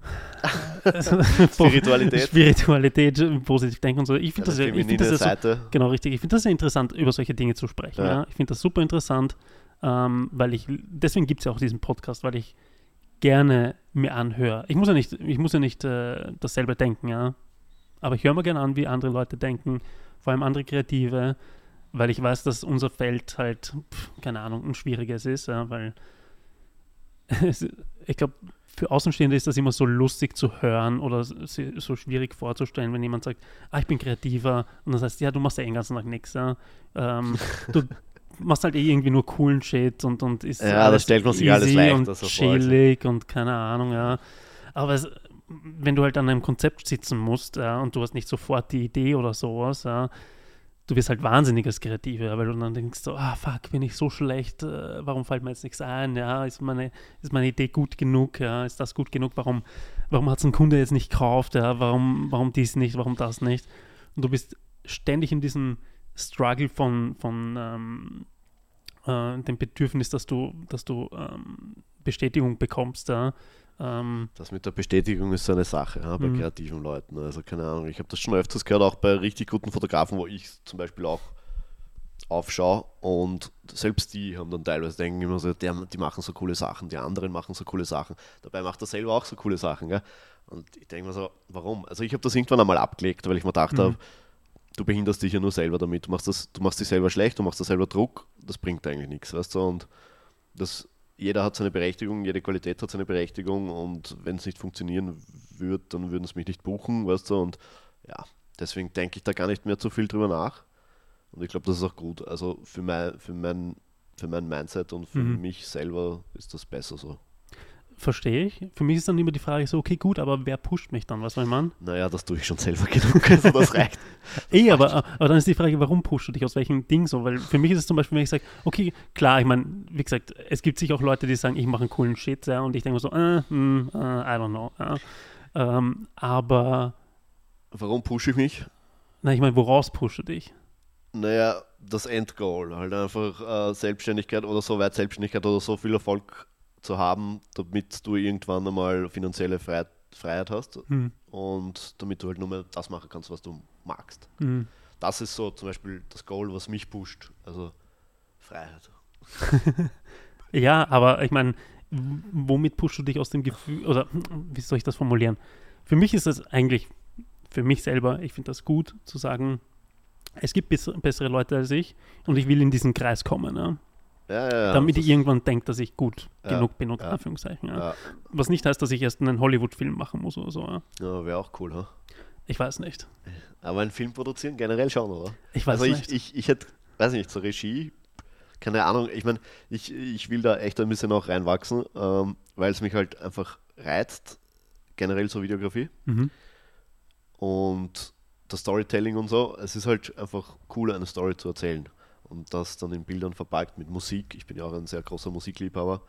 Spiritualität. Spiritualität, positiv denken und so. Ich finde das, ja, ich find das ja so. Genau, richtig. Ich finde das sehr interessant, über solche Dinge zu sprechen. Ja. Ja. Ich finde das super interessant, ähm, weil ich, deswegen gibt es ja auch diesen Podcast, weil ich gerne mir anhöre. Ich muss ja nicht, ich muss ja nicht äh, dasselbe denken, ja. Aber ich höre mir gerne an, wie andere Leute denken, vor allem andere Kreative, weil ich weiß, dass unser Feld halt, pf, keine Ahnung, ein schwieriges ist, ja, weil es, ich glaube, für Außenstehende ist das immer so lustig zu hören oder so schwierig vorzustellen, wenn jemand sagt, ah, ich bin kreativer und das heißt, ja, du machst ja den ganzen Tag nichts, ja. Ähm, du machst halt eh irgendwie nur coolen Shit und, und ist Ja, das stellt man sich alles leichter und so vor, chillig und keine Ahnung, ja. Aber es, wenn du halt an einem Konzept sitzen musst, ja, und du hast nicht sofort die Idee oder sowas, ja, du wirst halt wahnsinnig als Kreative, weil du dann denkst so, ah fuck, bin ich so schlecht, äh, warum fällt mir jetzt nichts ein, ja, ist meine, ist meine Idee gut genug, ja, ist das gut genug, warum, warum hat es ein Kunde jetzt nicht gekauft, ja, warum, warum dies nicht, warum das nicht. Und du bist ständig in diesem Struggle von, von ähm, äh, dem Bedürfnis, dass du, dass du ähm, Bestätigung bekommst, ja. Ähm, Das mit der Bestätigung ist so eine Sache ja, bei Mhm. kreativen Leuten. Also keine Ahnung, ich habe das schon öfters gehört, auch bei richtig guten Fotografen, wo ich zum Beispiel auch aufschaue und selbst die haben dann teilweise denken immer so, der, die machen so coole Sachen, die anderen machen so coole Sachen. Dabei macht er selber auch so coole Sachen. Gell? Und ich denke mir so, warum? Also ich habe das irgendwann einmal abgelegt, weil ich mir gedacht Mhm. habe, du behinderst dich ja nur selber damit. Du machst, das, du machst dich selber schlecht, du machst dir selber Druck, das bringt eigentlich nichts, weißt du? Und das, jeder hat seine Berechtigung, jede Qualität hat seine Berechtigung und wenn es nicht funktionieren würde, dann würden es mich nicht buchen, weißt du? Und ja, deswegen denke ich da gar nicht mehr zu viel drüber nach. Und ich glaube, das ist auch gut. Also für mein, für mein, für mein Mindset und für Mhm. mich selber ist das besser so. Verstehe ich. Für mich ist dann immer die Frage so, okay, gut, aber wer pusht mich dann, was soll man? Naja, das tue ich schon selber genug, also das reicht. Eh, aber, aber dann ist die Frage, warum pushst du dich aus welchem Ding so? Weil für mich ist es zum Beispiel, wenn ich sage, okay, klar, ich meine, wie gesagt, es gibt sicher auch Leute, die sagen, ich mache einen coolen Shit, ja, und ich denke so, äh, hm, äh, I don't know. Ja. Ähm, aber, Warum pushe ich mich? na, ich meine, woraus pusht du dich? Naja, das Endgoal, halt einfach äh, Selbstständigkeit oder so weit Selbstständigkeit oder so viel Erfolg zu haben, damit du irgendwann einmal finanzielle Freiheit, Freiheit hast Hm, und damit du halt nur mehr das machen kannst, was du magst. hm. Das ist so zum Beispiel das Goal, was mich pusht. Also Freiheit. Ja, aber ich meine, womit pushst du dich aus dem Gefühl, oder wie soll ich das formulieren? Für mich ist es eigentlich, für mich selber, ich finde das gut zu sagen, es gibt bess bessere Leute als ich und ich will in diesen Kreis kommen, ja? Ja, damit ich irgendwann denke, dass ich gut genug bin, unter. Anführungszeichen. Was nicht heißt, dass ich erst einen Hollywood-Film machen muss oder so. Ja. wäre auch cool, ha? Ich weiß nicht. Aber einen Film produzieren generell schon, oder? Ich weiß also ich, nicht. ich, ich hätte, weiß nicht, zur Regie, keine Ahnung, ich meine, ich, ich will da echt ein bisschen auch reinwachsen, ähm, weil es mich halt einfach reizt, generell so Videografie mhm. und das Storytelling und so. Es ist halt einfach cool, eine Story zu erzählen und das dann in Bildern verpackt mit Musik. Ich bin ja auch ein sehr großer Musikliebhaber.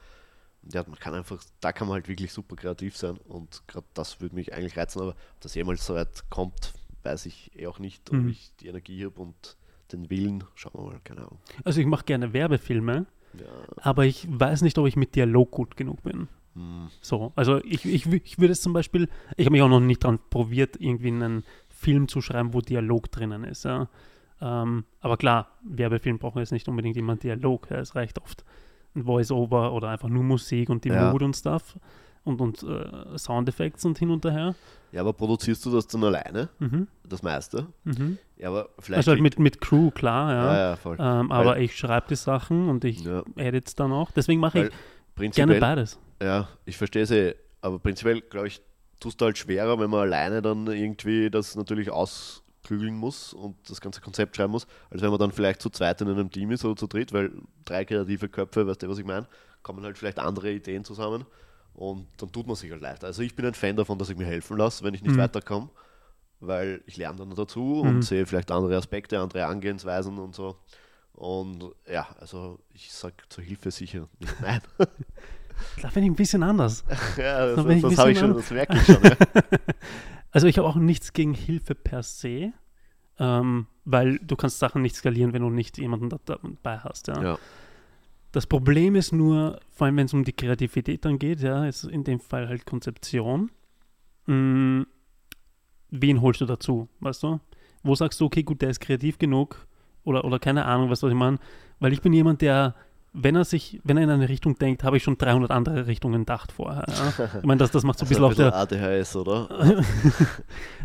Und ja, man kann einfach, da kann man halt wirklich super kreativ sein und gerade das würde mich eigentlich reizen, aber ob das jemals so weit kommt, weiß ich eh auch nicht, ob Mhm. ich die Energie habe und den Willen. Schauen wir mal, keine Ahnung. Also ich mache gerne Werbefilme, Ja, aber ich weiß nicht, ob ich mit Dialog gut genug bin. hm, So, also ich, ich, ich würde es zum Beispiel, ich habe mich auch noch nicht dran probiert, irgendwie einen Film zu schreiben, wo Dialog drinnen ist. Ja. Ähm, aber klar, Werbefilm braucht jetzt nicht unbedingt immer einen Dialog. Ja. Es reicht oft ein Voice-Over oder einfach nur Musik und die Ja. Mood und Stuff und, und äh, Soundeffekte und hin und her. ja, aber produzierst du das dann alleine, Mhm. das meiste? Mhm. Ja, aber vielleicht. Also halt mit, mit Crew, klar, ja. ja, ja, voll. Ähm, aber ich schreibe die Sachen und ich Ja, edit dann auch. Deswegen mache ich gerne beides. Ja, ich verstehe es eh, aber prinzipiell, glaube ich, tust du halt schwerer, wenn man alleine dann irgendwie das natürlich ausklügeln muss und das ganze Konzept schreiben muss, als wenn man dann vielleicht zu zweit in einem Team ist oder zu dritt, weil drei kreative Köpfe, weißt du, was ich meine, kommen halt vielleicht andere Ideen zusammen und dann tut man sich halt leichter. Also ich bin ein Fan davon, dass ich mir helfen lasse, wenn ich nicht Mhm. weiterkomme, weil ich lerne dann dazu Mhm. und sehe vielleicht andere Aspekte, andere Angehensweisen und so. Und ja, also ich sag zur Hilfe sicher nicht nein. Da bin ich ein bisschen anders. Ja, das, Da bin ich ein das, habe ich schon, das merke ich schon. Ja. Also ich habe auch nichts gegen Hilfe per se, ähm, weil du kannst Sachen nicht skalieren, wenn du nicht jemanden da- dabei hast. Ja. Ja. Das Problem ist nur, vor allem wenn es um die Kreativität dann geht, ja, ist in dem Fall halt Konzeption. Mm, wen holst du dazu, weißt du? Wo sagst du, okay, gut, der ist kreativ genug oder, oder keine Ahnung, weißt du, was ich meine? Weil ich bin jemand, der wenn er sich, wenn er in eine Richtung denkt, habe ich schon 300 andere Richtungen gedacht vorher. Ja. Ich meine, das, das macht so ein bisschen also ein der. ADHS, oder?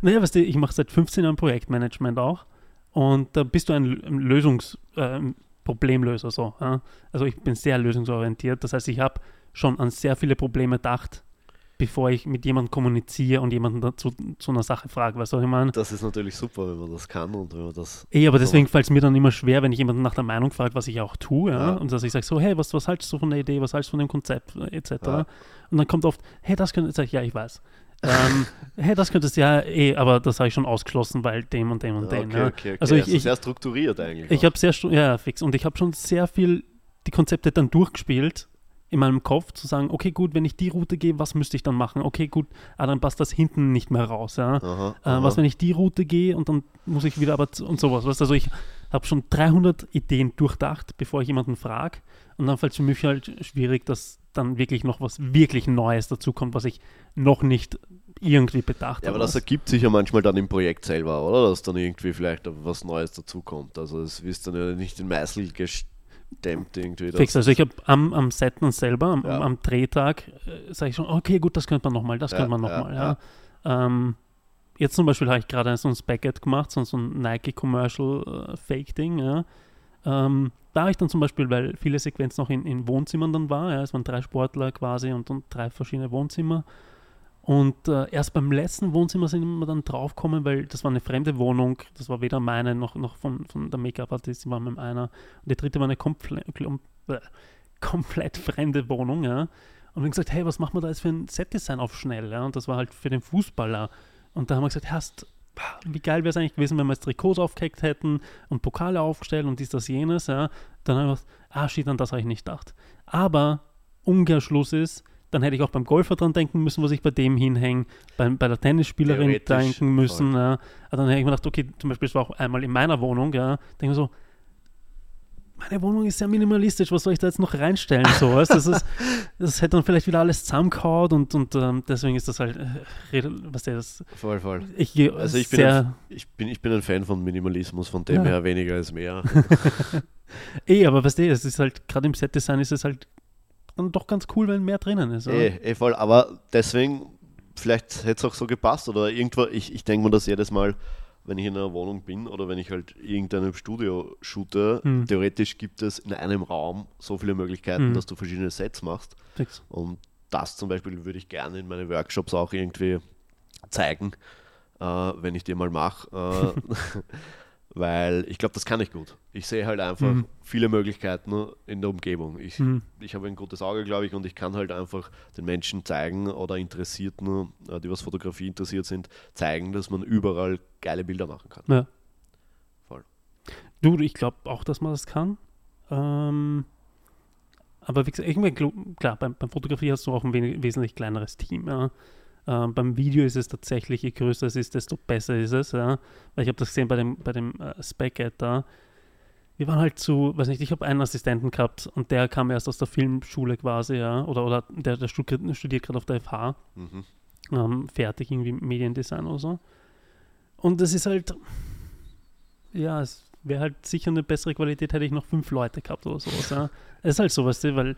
naja, weißt du, ich mache seit 15 Jahren Projektmanagement auch und da bist du ein Lösungs, äh, Problemlöser so. Ja. Also ich bin sehr lösungsorientiert. Das heißt, ich habe schon an sehr viele Probleme gedacht, bevor ich mit jemandem kommuniziere und jemanden dazu zu einer Sache frage. Weißt du, was ich meine? Das ist natürlich super, wenn man das kann und wenn man das. Eh, aber deswegen fällt es mir dann immer schwer, wenn ich jemanden nach der Meinung frage, was ich auch tue. Ja? Ja. Und dass ich sage so, hey, was, was haltest du von der Idee, was haltest du von dem Konzept, äh, etc. Ja. Und dann kommt oft, hey, das könnte, sag ich, ja, ich weiß. ähm, hey, das könntest du ja eh, aber das habe ich schon ausgeschlossen, weil dem und dem und Ja, dem. okay, ja. okay, okay. Also ich- ich- sehr strukturiert eigentlich. Ich habe sehr, ja, fix. Und ich habe schon sehr viel die Konzepte dann durchgespielt in meinem Kopf, zu sagen, okay, gut, wenn ich die Route gehe, was müsste ich dann machen? Okay, gut, ah, dann passt das hinten nicht mehr raus, ja. Aha, Äh, aha. was, wenn ich die Route gehe und dann muss ich wieder aber zu- und sowas. Weißt? Also ich habe schon 300 Ideen durchdacht, bevor ich jemanden frage. Und dann fällt es für mich halt schwierig, dass dann wirklich noch was wirklich Neues dazukommt, was ich noch nicht irgendwie bedacht Ja, aber habe. das ergibt sich ja manchmal dann im Projekt selber, oder? Dass dann irgendwie vielleicht was Neues dazukommt. Also es ist dann ja nicht in Meißel gestemmt irgendwie. dass- Fix, also ich habe am, am Set dann selber, am, Ja. am Drehtag, äh, sage ich schon, okay, gut, das könnte man nochmal, das Ja, könnte man ja, nochmal. Ja, Ähm, jetzt zum Beispiel habe ich gerade so ein Spec-Ad gemacht, so, so ein Nike-Commercial-Fake-Ding. ja. ähm, da habe ich dann zum Beispiel, weil viele Sequenzen noch in, in Wohnzimmern dann war, ja, es waren drei Sportler quasi und, und drei verschiedene Wohnzimmer. Und äh, erst beim letzten Wohnzimmer sind wir dann draufgekommen, weil das war eine fremde Wohnung, das war weder meine noch, noch von, von der Make-up-Artistin, war mit einer. Und die dritte war eine komple äh, komplett fremde Wohnung, ja. Und wir haben gesagt, hey, was machen wir da jetzt für ein Set-Design auf schnell, ja. Und das war halt für den Fußballer. Und da haben wir gesagt, hast, wie geil wäre es eigentlich gewesen, wenn wir jetzt Trikots aufgehängt hätten und Pokale aufgestellt und dies, das, jenes, ja. Dann haben wir gesagt, ah, shit, an das habe ich nicht gedacht. Aber Umkehrschluss ist, dann hätte ich auch beim Golfer dran denken müssen, was ich bei dem hinhänge, beim, bei der Tennisspielerin denken müssen. Ja. Aber dann hätte ich mir gedacht, okay, zum Beispiel, es war auch einmal in meiner Wohnung, ja, denke mir so, meine Wohnung ist sehr minimalistisch, was soll ich da jetzt noch reinstellen? So, du? das, ist, das hätte dann vielleicht wieder alles zusammengehauen und, und ähm, deswegen ist das halt, äh, was der das, Voll, voll. ich Also ich bin, ein, ich, bin, ich bin ein Fan von Minimalismus, von dem Ja. her weniger ist mehr. eh, aber weißt du, es ist halt, gerade im Set-Design ist es halt dann doch ganz cool, wenn mehr drinnen ist. oder? eh, eh voll, aber deswegen, vielleicht hätte es auch so gepasst oder irgendwo, ich, ich denke mir das jedes Mal, wenn ich in einer Wohnung bin oder wenn ich halt irgendeinem Studio shoote, Hm. theoretisch gibt es in einem Raum so viele Möglichkeiten, Hm. dass du verschiedene Sets machst. Fix. Und das zum Beispiel würde ich gerne in meine Workshops auch irgendwie zeigen, äh, wenn ich die mal mache. Äh, weil ich glaube, das kann ich gut. Ich sehe halt einfach Mhm. viele Möglichkeiten in der Umgebung. Ich, Mhm. ich habe ein gutes Auge, glaube ich, und ich kann halt einfach den Menschen zeigen oder Interessierten, äh, die was Fotografie interessiert sind, zeigen, dass man überall geile Bilder machen kann. Ja. Voll. Du, ich glaube auch, dass man das kann. Ähm, aber wie gesagt, ich mein, klar, beim, beim Fotografie hast du auch ein wesentlich kleineres Team. Ja. Ähm, beim Video ist es tatsächlich, je größer es ist, desto besser ist es. Ja. Weil ich habe das gesehen bei dem, bei dem äh, Spec-Ad da. Wir waren halt zu, weiß nicht, ich habe einen Assistenten gehabt und der kam erst aus der Filmschule quasi, ja, oder, oder der, der studiert, gerade auf der FH Mhm. ähm, fertig, irgendwie Mediendesign oder so. Und es ist halt, ja, es wäre halt sicher eine bessere Qualität, hätte ich noch fünf Leute gehabt oder sowas. Ja. Es ist halt so, du, weil,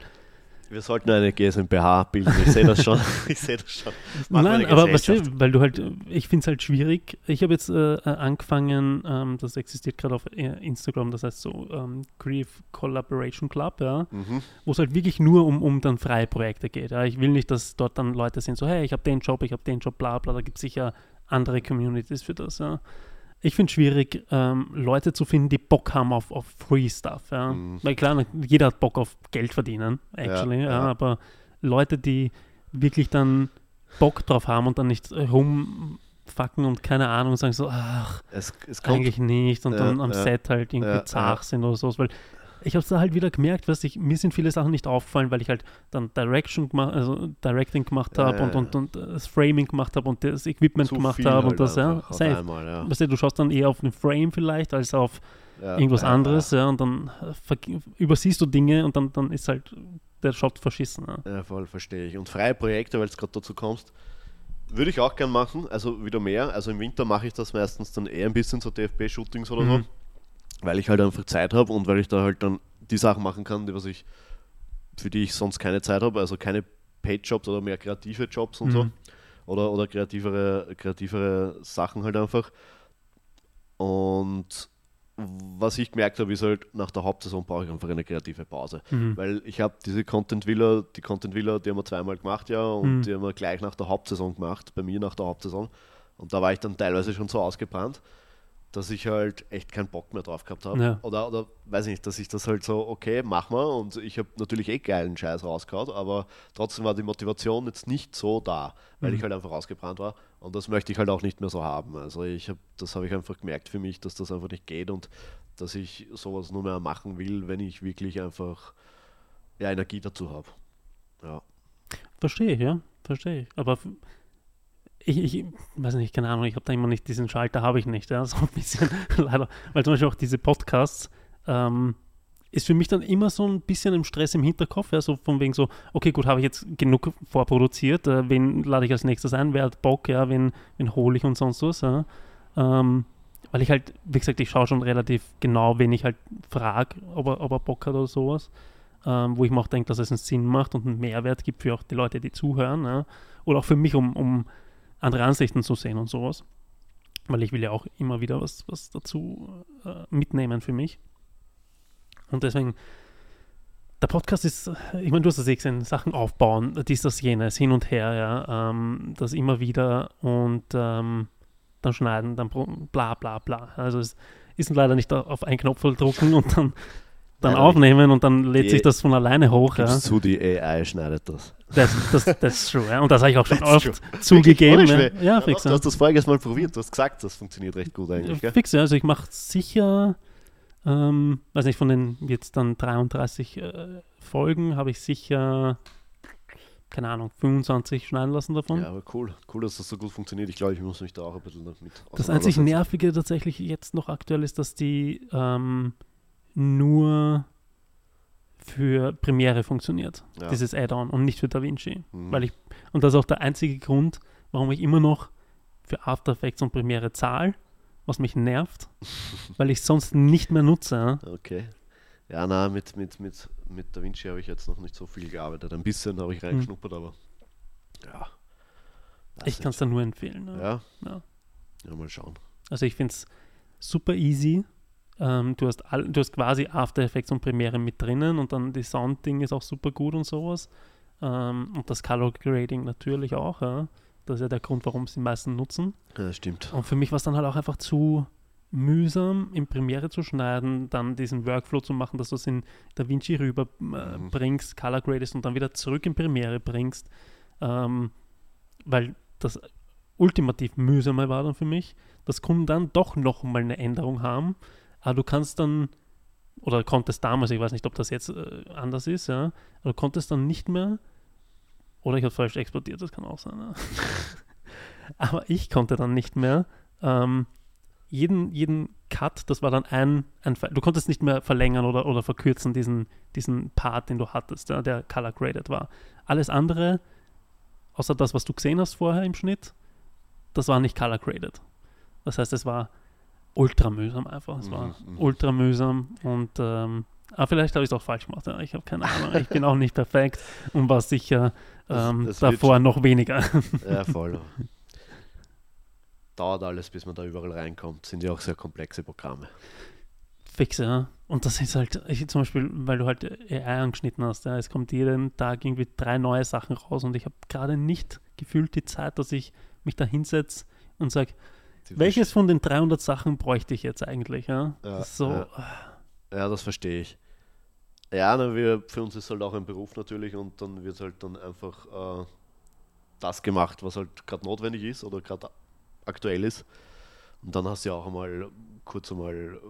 Wir sollten eine GmbH bilden, ich sehe das schon. ich sehe das schon. Wir nein, aber weißt du, weil du halt, ich finde es halt schwierig. Ich habe jetzt äh, äh, angefangen, ähm, das existiert gerade auf äh, Instagram, das heißt so ähm, Creative Collaboration Club, ja. Mhm. wo es halt wirklich nur um, um dann freie Projekte geht. Ja. Ich will nicht, dass dort dann Leute sind, so, hey, ich habe den Job, ich habe den Job, bla bla, da gibt es sicher andere Communities für das. Ja. Ich finde es schwierig, ähm, Leute zu finden, die Bock haben auf, auf Free Stuff. Ja. Mhm. Weil klar, jeder hat Bock auf Geld verdienen, actually, ja, ja. aber Leute, die wirklich dann Bock drauf haben und dann nicht rumfucken und keine Ahnung sagen so, ach, Es, es kommt eigentlich nicht und dann am. Set halt irgendwie zart sind oder sowas, weil ich habe es da halt wieder gemerkt, dass ich, mir sind viele Sachen nicht aufgefallen, weil ich halt dann Direction gemacht, also Directing gemacht habe ja, und, und, und das Framing gemacht habe und das Equipment gemacht habe halt und das, ja, safe. einmal, ja. Weißt du, du schaust dann eher auf den Frame vielleicht als auf Ja, irgendwas anderes, ja, und dann äh, übersiehst du Dinge und dann, dann ist halt der Shot verschissen. Ja. Voll, verstehe ich. Und freie Projekte, weil du gerade dazu kommst, würde ich auch gern machen, also wieder mehr. Also im Winter mache ich das meistens dann eher ein bisschen so DFB-Shootings oder Mhm. so. Weil ich halt einfach Zeit habe und weil ich da halt dann die Sachen machen kann, die was ich, für die ich sonst keine Zeit habe, also keine Paid-Jobs oder mehr kreative Jobs und Mhm. so. Oder, oder kreativere, kreativere Sachen halt einfach. Und was ich gemerkt habe, ist halt, nach der Hauptsaison brauche ich einfach eine kreative Pause. Mhm. Weil ich habe diese Content Villa, die Content Villa, die haben wir zweimal gemacht, ja, und Mhm. die haben wir gleich nach der Hauptsaison gemacht, bei mir nach der Hauptsaison. Und da war ich dann teilweise schon so ausgebrannt, dass ich halt echt keinen Bock mehr drauf gehabt habe. Ja. Oder, oder weiß ich nicht, dass ich das halt so, okay, mach mal. Und ich habe natürlich eh geilen Scheiß rausgehauen, aber trotzdem war die Motivation jetzt nicht so da, weil Mhm. ich halt einfach ausgebrannt war. Und das möchte ich halt auch nicht mehr so haben. Also ich habe, das habe ich einfach gemerkt für mich, dass das einfach nicht geht und dass ich sowas nur mehr machen will, wenn ich wirklich einfach ja, Energie dazu habe. Ja. Verstehe ich, ja, verstehe ich. Aber ich, ich weiß nicht, keine Ahnung, ich habe da immer nicht diesen Schalter, habe ich nicht, ja, so ein bisschen leider. Weil zum Beispiel auch diese Podcasts ähm, ist für mich dann immer so ein bisschen im Stress im Hinterkopf, ja, so von wegen so, okay, gut, habe ich jetzt genug vorproduziert, äh, wen lade ich als nächstes ein, wer hat Bock, ja, wen, wen hole ich und sonst was, ja. Ähm, weil ich halt, wie gesagt, ich schaue schon relativ genau, wen ich halt frage, ob er, ob er Bock hat oder sowas ähm, wo ich mir auch denke, dass es einen Sinn macht und einen Mehrwert gibt für auch die Leute, die zuhören. Ja? Oder auch für mich, um, um andere Ansichten zu sehen und sowas. Weil ich will ja auch immer wieder was, was dazu äh, mitnehmen für mich. Und deswegen, der Podcast ist, ich meine, du hast das eh gesehen, Sachen aufbauen, dies, das, jenes, hin und her, ja, ähm, das immer wieder und ähm, dann schneiden, dann bla bla bla. Also es ist leider nicht auf einen Knopf drücken und dann, dann Nein, aufnehmen und dann lädt sich das von alleine hoch. Ja. Zu, die AI schneidet das. Das, das, das ist true, ja. Und das habe ich auch schon oft zugegeben. Ja, ja fix. Du Ja. hast das voriges Mal probiert, du hast gesagt, das funktioniert recht gut eigentlich. Gell? Fix, ja. Also ich mache sicher, ähm, weiß nicht, von den jetzt dann 33 äh, Folgen habe ich sicher, keine Ahnung, 25 schneiden lassen davon. Ja, aber cool. Cool, dass das so gut funktioniert. Ich glaube, ich muss mich da auch ein bisschen damit Das einzig. Nervige tatsächlich jetzt noch aktuell ist, dass die ähm, nur für Premiere funktioniert, Ja. dieses Add-on und nicht für DaVinci. Mhm. Weil ich, und das ist auch der einzige Grund, warum ich immer noch für After Effects und Premiere zahle, was mich nervt, weil ich sonst nicht mehr nutze. Okay. Ja, na, mit, mit, mit, mit DaVinci habe ich jetzt noch nicht so viel gearbeitet. Ein bisschen habe ich reingeschnuppert, aber ja. Ich kann es da nur empfehlen. Ja? Ja. Ja, mal schauen. Also ich finde es super easy. Ähm, du, hast all, du hast quasi After Effects und Premiere mit drinnen und dann die Sound-Ding ist auch super gut und sowas. Ähm, und das Color Grading natürlich auch. Ja. Das ist ja der Grund, warum es die meisten nutzen. Ja, stimmt. Und für mich war es dann halt auch einfach zu mühsam, in Premiere zu schneiden, dann diesen Workflow zu machen, dass du es in DaVinci rüber äh, Mhm. bringst, Color gradest und dann wieder zurück in Premiere bringst. Ähm, weil das ultimativ mühsamer war dann für mich, dass Kunden dann doch noch mal eine Änderung haben, aber du kannst dann, oder konntest damals, ich weiß nicht, ob das jetzt äh, anders ist, ja, aber du konntest dann nicht mehr, oder ich habe falsch exportiert, das kann auch sein, ja. aber ich konnte dann nicht mehr ähm, jeden, jeden Cut, das war dann ein, ein du konntest nicht mehr verlängern oder, oder verkürzen, diesen, diesen Part, den du hattest, ja, der color graded war. Alles andere, außer das, was du gesehen hast vorher im Schnitt, das war nicht color graded. Das heißt, es war ultra mühsam einfach. Es war Mhm, mhm. ultra mühsam und ähm, aber vielleicht habe ich es auch falsch gemacht. Ich habe keine Ahnung. Ich bin auch nicht perfekt und war sicher Das- ähm, das wird davor noch weniger. Ja, voll. Dauert alles, bis man da überall reinkommt. Sind ja auch sehr komplexe Programme. Fix, ja. Und das ist halt, ich, zum Beispiel, weil du halt AI angeschnitten hast, ja, es kommt jeden Tag irgendwie drei neue Sachen raus und ich habe gerade nicht gefühlt die Zeit, dass ich mich da hinsetze und sage, Die welches von den 300 Sachen bräuchte ich jetzt eigentlich, ja? Ja, so, ja. Ja, das verstehe ich. Ja, na, wir, für uns ist halt auch ein Beruf natürlich und dann wird halt dann einfach äh, das gemacht, was halt gerade notwendig ist oder gerade aktuell ist. Und dann hast du ja auch einmal kurz einmal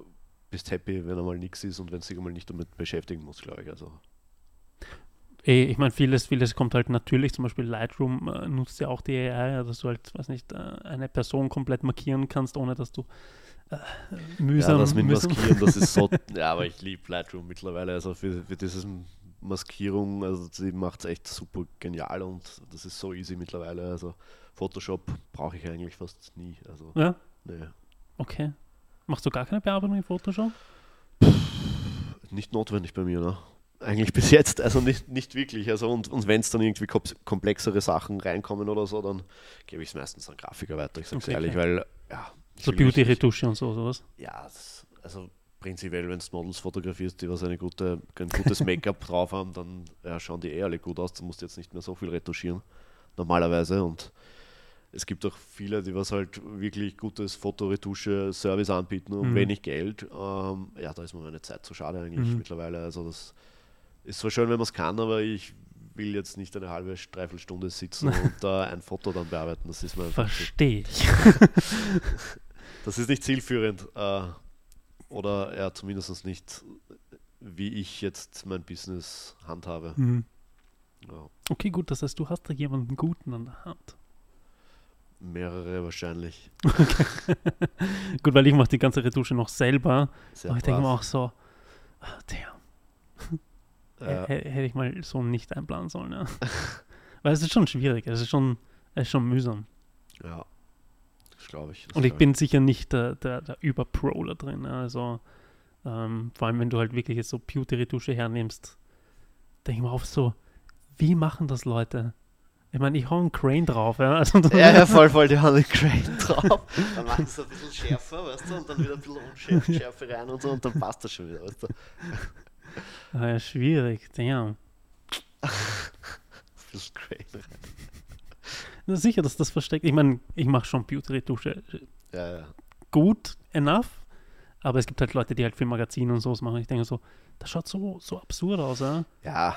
bist happy, wenn einmal nichts ist und wenn du dich einmal nicht damit beschäftigen musst, glaube ich. Also, ich meine, vieles, vieles kommt halt natürlich, zum Beispiel Lightroom äh, nutzt ja auch die AI, dass du halt, weiß nicht, äh, eine Person komplett markieren kannst, ohne dass du äh, mühsam... ja, das mit mühsam Maskieren, das ist so. ja, aber ich liebe Lightroom mittlerweile. Also für, für diese Maskierung, also sie macht es echt super genial und das ist so easy mittlerweile. Also Photoshop brauche ich eigentlich fast nie. Also, ja, nee. okay. Machst du gar keine Bearbeitung in Photoshop? Nicht notwendig bei mir, ne? Eigentlich bis jetzt, also nicht, nicht wirklich. Also und, und wenn es dann irgendwie komplexere Sachen reinkommen oder so, dann gebe ich es meistens an Grafiker weiter, ich sage okay, ehrlich, weil ja. So Beauty-Retusche und so, sowas? Ja, also prinzipiell, wenn du Models fotografierst, die was eine gute, ein gutes Make-up drauf haben, dann ja, schauen die eh alle gut aus. Du musst jetzt nicht mehr so viel retuschieren, normalerweise. Und es gibt auch viele, die was halt wirklich gutes Fotoretusche-Service anbieten und mhm. wenig Geld. Ähm, ja, da ist mir meine Zeit zu schade eigentlich mhm. mittlerweile. Also das ist zwar schön, wenn man es kann, aber ich will jetzt nicht eine halbe, dreiviertel Stunde sitzen und da ein Foto dann bearbeiten. Das ist mir Verstehe ich. das ist nicht zielführend. Äh, oder ja, zumindest nicht, wie ich jetzt mein Business handhabe. Mhm. Ja. Okay, gut, das heißt, du hast da jemanden guten an der Hand. Mehrere wahrscheinlich. Okay. gut, weil ich mache die ganze Retusche noch selber. Sehr aber ich denke mir auch so, oh, damn. Ja. Hätte ich mal so nicht einplanen sollen, ja. Weil es ist schon schwierig, es ist schon, es ist schon mühsam. Ja, das glaube ich. Das Und ich bin ich. sicher nicht der, der, der Überpro da drin. Also ähm, vor allem, wenn du halt wirklich jetzt so Beauty-Retusche hernimmst, denke ich mir oft so, wie machen das Leute? Ich meine, ich hau einen Crane drauf, ja. Also, ja, ja, voll, voll, die haben einen Crane drauf. Dann machen sie ein bisschen schärfer, weißt du, und dann wieder ein bisschen Unschärfe rein und so, und dann passt das schon wieder, weißt du. Ah, ja, schwierig, damn. Fürs Crane Na, sicher, dass das versteckt. Ich meine, ich mache schon Beauty-Retusche ja, ja. gut, enough. Aber es gibt halt Leute, die halt für Magazine und sowas machen. Ich denke so, das schaut so, so absurd aus, ja. Ja.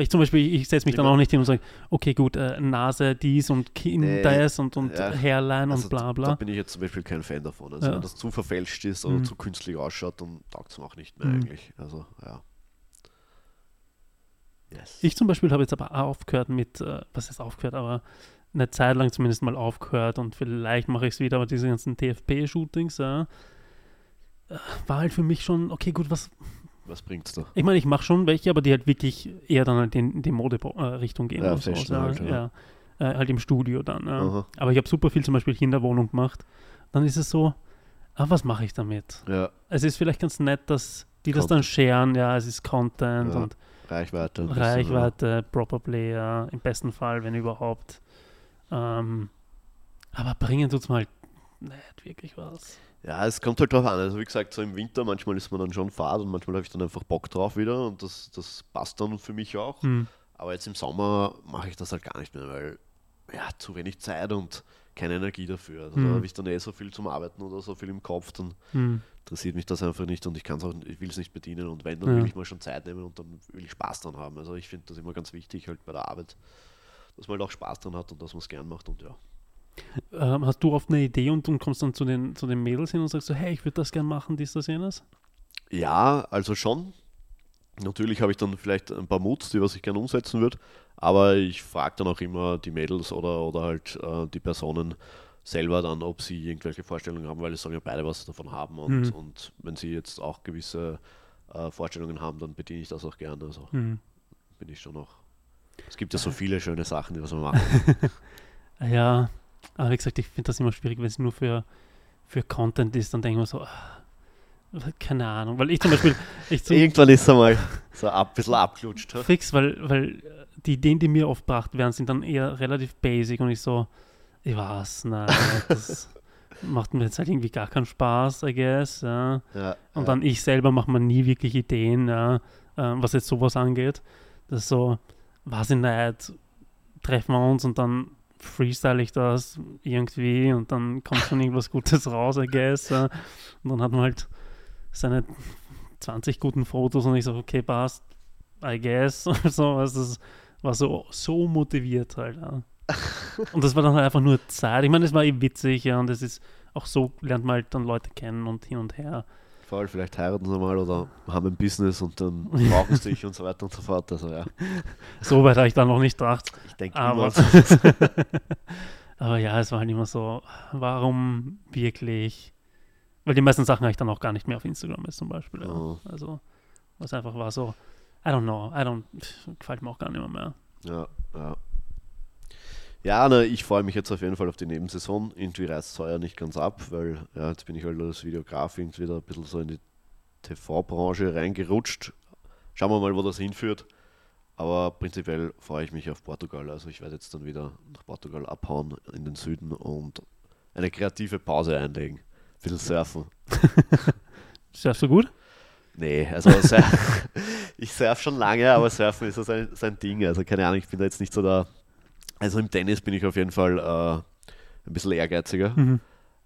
Weil ich zum Beispiel, ich setze mich dann auch nicht hin und sage, okay, gut, äh, Nase dies und Kinn nee, das und, und ja. Hairline also und bla bla. Da bin ich jetzt zum Beispiel kein Fan davon. Also ja. wenn das zu verfälscht ist oder mhm. zu künstlich ausschaut, dann taugt es mir auch nicht mehr mhm. eigentlich. Also, ja. Yes. Ich zum Beispiel habe jetzt aber aufgehört mit, äh, was heißt aufgehört, aber eine Zeit lang zumindest mal aufgehört und vielleicht mache ich es wieder, aber diese ganzen TFP-Shootings, ja, äh, war halt für mich schon, okay, gut, was. Was bringt's da? Ich meine, ich mache schon welche, aber die halt wirklich eher dann halt in die Mode-Richtung gehen. Ja, so, ja, halt, ja. Äh, halt im Studio dann. Ja. Aber ich habe super viel zum Beispiel hier in der Wohnung gemacht. Dann ist es so, ah, was mache ich damit? Ja. Es ist vielleicht ganz nett, dass die Content. das dann scheren, ja, es ist Content und Reichweite. Reichweite, Proper Player, im besten Fall, wenn überhaupt. Ähm, aber bringen tut es mal nicht wirklich was. Ja, es kommt halt drauf an. Also wie gesagt, so im Winter, manchmal ist man dann schon fad und manchmal habe ich dann einfach Bock drauf wieder und das, das passt dann für mich auch. Mhm. Aber jetzt im Sommer mache ich das halt gar nicht mehr, weil ja, zu wenig Zeit und keine Energie dafür. Also mhm. da habe ich dann eh so viel zum Arbeiten oder so viel im Kopf, dann mhm. interessiert mich das einfach nicht und ich kann es auch, ich will es nicht bedienen und wenn, dann ja. will ich mal schon Zeit nehmen und dann will ich Spaß dran haben. Also ich finde das immer ganz wichtig halt bei der Arbeit, dass man halt auch Spaß dran hat und dass man es gern macht und ja. Ähm, hast du oft eine Idee und, und kommst dann zu den, zu den Mädels hin und sagst so, hey, ich würde das gern machen, dies, das, jenes? Ja, also schon. Natürlich habe ich dann vielleicht ein paar Moods, die was ich gerne umsetzen würde, aber ich frage dann auch immer die Mädels oder, oder halt äh, die Personen selber dann, ob sie irgendwelche Vorstellungen haben, weil es sollen ja beide was davon haben und, mhm. und wenn sie jetzt auch gewisse äh, Vorstellungen haben, dann bediene ich das auch gerne. Also mhm. bin ich schon noch. Es gibt ja so viele schöne Sachen, die was man machen. ja, aber wie gesagt, ich finde das immer schwierig, wenn es nur für, für Content ist, dann denke ich mir so, ah, keine Ahnung, weil ich zum Beispiel. Ich zum Irgendwann ist er mal so ein bisschen abgelutscht. Fix, weil, weil die Ideen, die mir oft gebracht werden, sind dann eher relativ basic und ich so, ich weiß, nein, das macht mir jetzt halt irgendwie gar keinen Spaß, I guess. Ja. ja und ja. dann ich selber mache mir nie wirklich Ideen, ja, äh, was jetzt sowas angeht. Das ist so, weiß ich nicht, treffen wir uns und dann freestyle ich das irgendwie und dann kommt schon irgendwas Gutes raus, I guess. Und dann hat man halt seine 20 guten Fotos und ich so, okay, passt, I guess. so, also das war so, so motiviert halt. Ja. und das war dann halt einfach nur Zeit. Ich meine, es war eh witzig, ja, und es ist auch so, lernt man halt dann Leute kennen und hin und her. Allem vielleicht heiraten sie mal oder haben ein Business und dann brauchen sie sich und so weiter und so fort. Also ja. So weit habe ich da noch nicht gedacht. Ich denke aber, aber ja, es war halt immer so, warum wirklich weil die meisten Sachen habe ich dann auch gar nicht mehr auf Instagram ist zum Beispiel. Ja. Oh. Also, was einfach war so, I don't know, I don't, gefällt mir auch gar nicht mehr. mehr. Ja, ja. Ja, ne, ich freue mich jetzt auf jeden Fall auf die Nebensaison. Irgendwie reißt es heuer nicht ganz ab, weil ja, jetzt bin ich halt als Videograf irgendwie da ein bisschen so in die TV-Branche reingerutscht. Schauen wir mal, wo das hinführt. Aber prinzipiell freue ich mich auf Portugal. Also ich werde jetzt dann wieder nach Portugal abhauen in den Süden und eine kreative Pause einlegen. Ein bisschen surfen. Surfst du gut? Nee, also ich surf schon lange, aber surfen ist so sein, sein Ding. Also keine Ahnung, ich bin da jetzt nicht so da. Also im Tennis bin ich auf jeden Fall äh, ein bisschen ehrgeiziger. Mhm.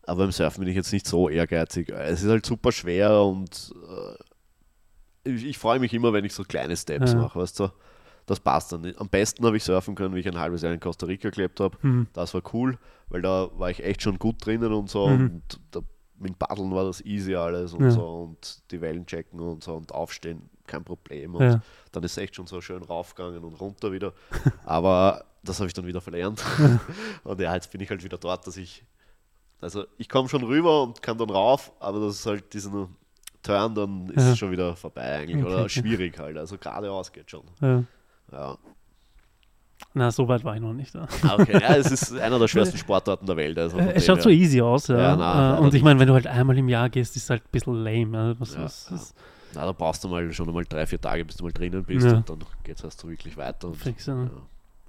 Aber im Surfen bin ich jetzt nicht so ehrgeizig. Es ist halt super schwer und äh, ich, ich freue mich immer, wenn ich so kleine Steps Ja. mache, weißt du. Das passt dann. Am besten habe ich surfen können, wie ich ein halbes Jahr in Costa Rica gelebt habe. Mhm. Das war cool, weil da war ich echt schon gut drinnen und so. Mhm. Und da, mit Paddeln war das easy alles und Ja. so. Und die Wellen checken und so und aufstehen, kein Problem. Und Ja. dann ist es echt schon so schön raufgegangen und runter wieder. Aber das habe ich dann wieder verlernt. und ja, jetzt bin ich halt wieder dort, dass ich. Also ich komme schon rüber und kann dann rauf, aber das ist halt diesen Turn, dann ist Ja. es schon wieder vorbei eigentlich. Okay, Oder schwierig halt. Also geradeaus geht schon. Ja. Ja. Na, so weit war ich noch nicht. Ja. Ah, Okay, ja, es ist einer der schwersten Sportarten der Welt. Also Äh, Es schaut so her. easy aus, ja. Ja, na, Äh, und ich meine, wenn du halt einmal im Jahr gehst, ist es halt ein bisschen lame. Was, was, was, Na, da brauchst du mal schon einmal drei, vier Tage, bis du mal drinnen bist und dann geht es erst so wirklich weiter. Und, Fix.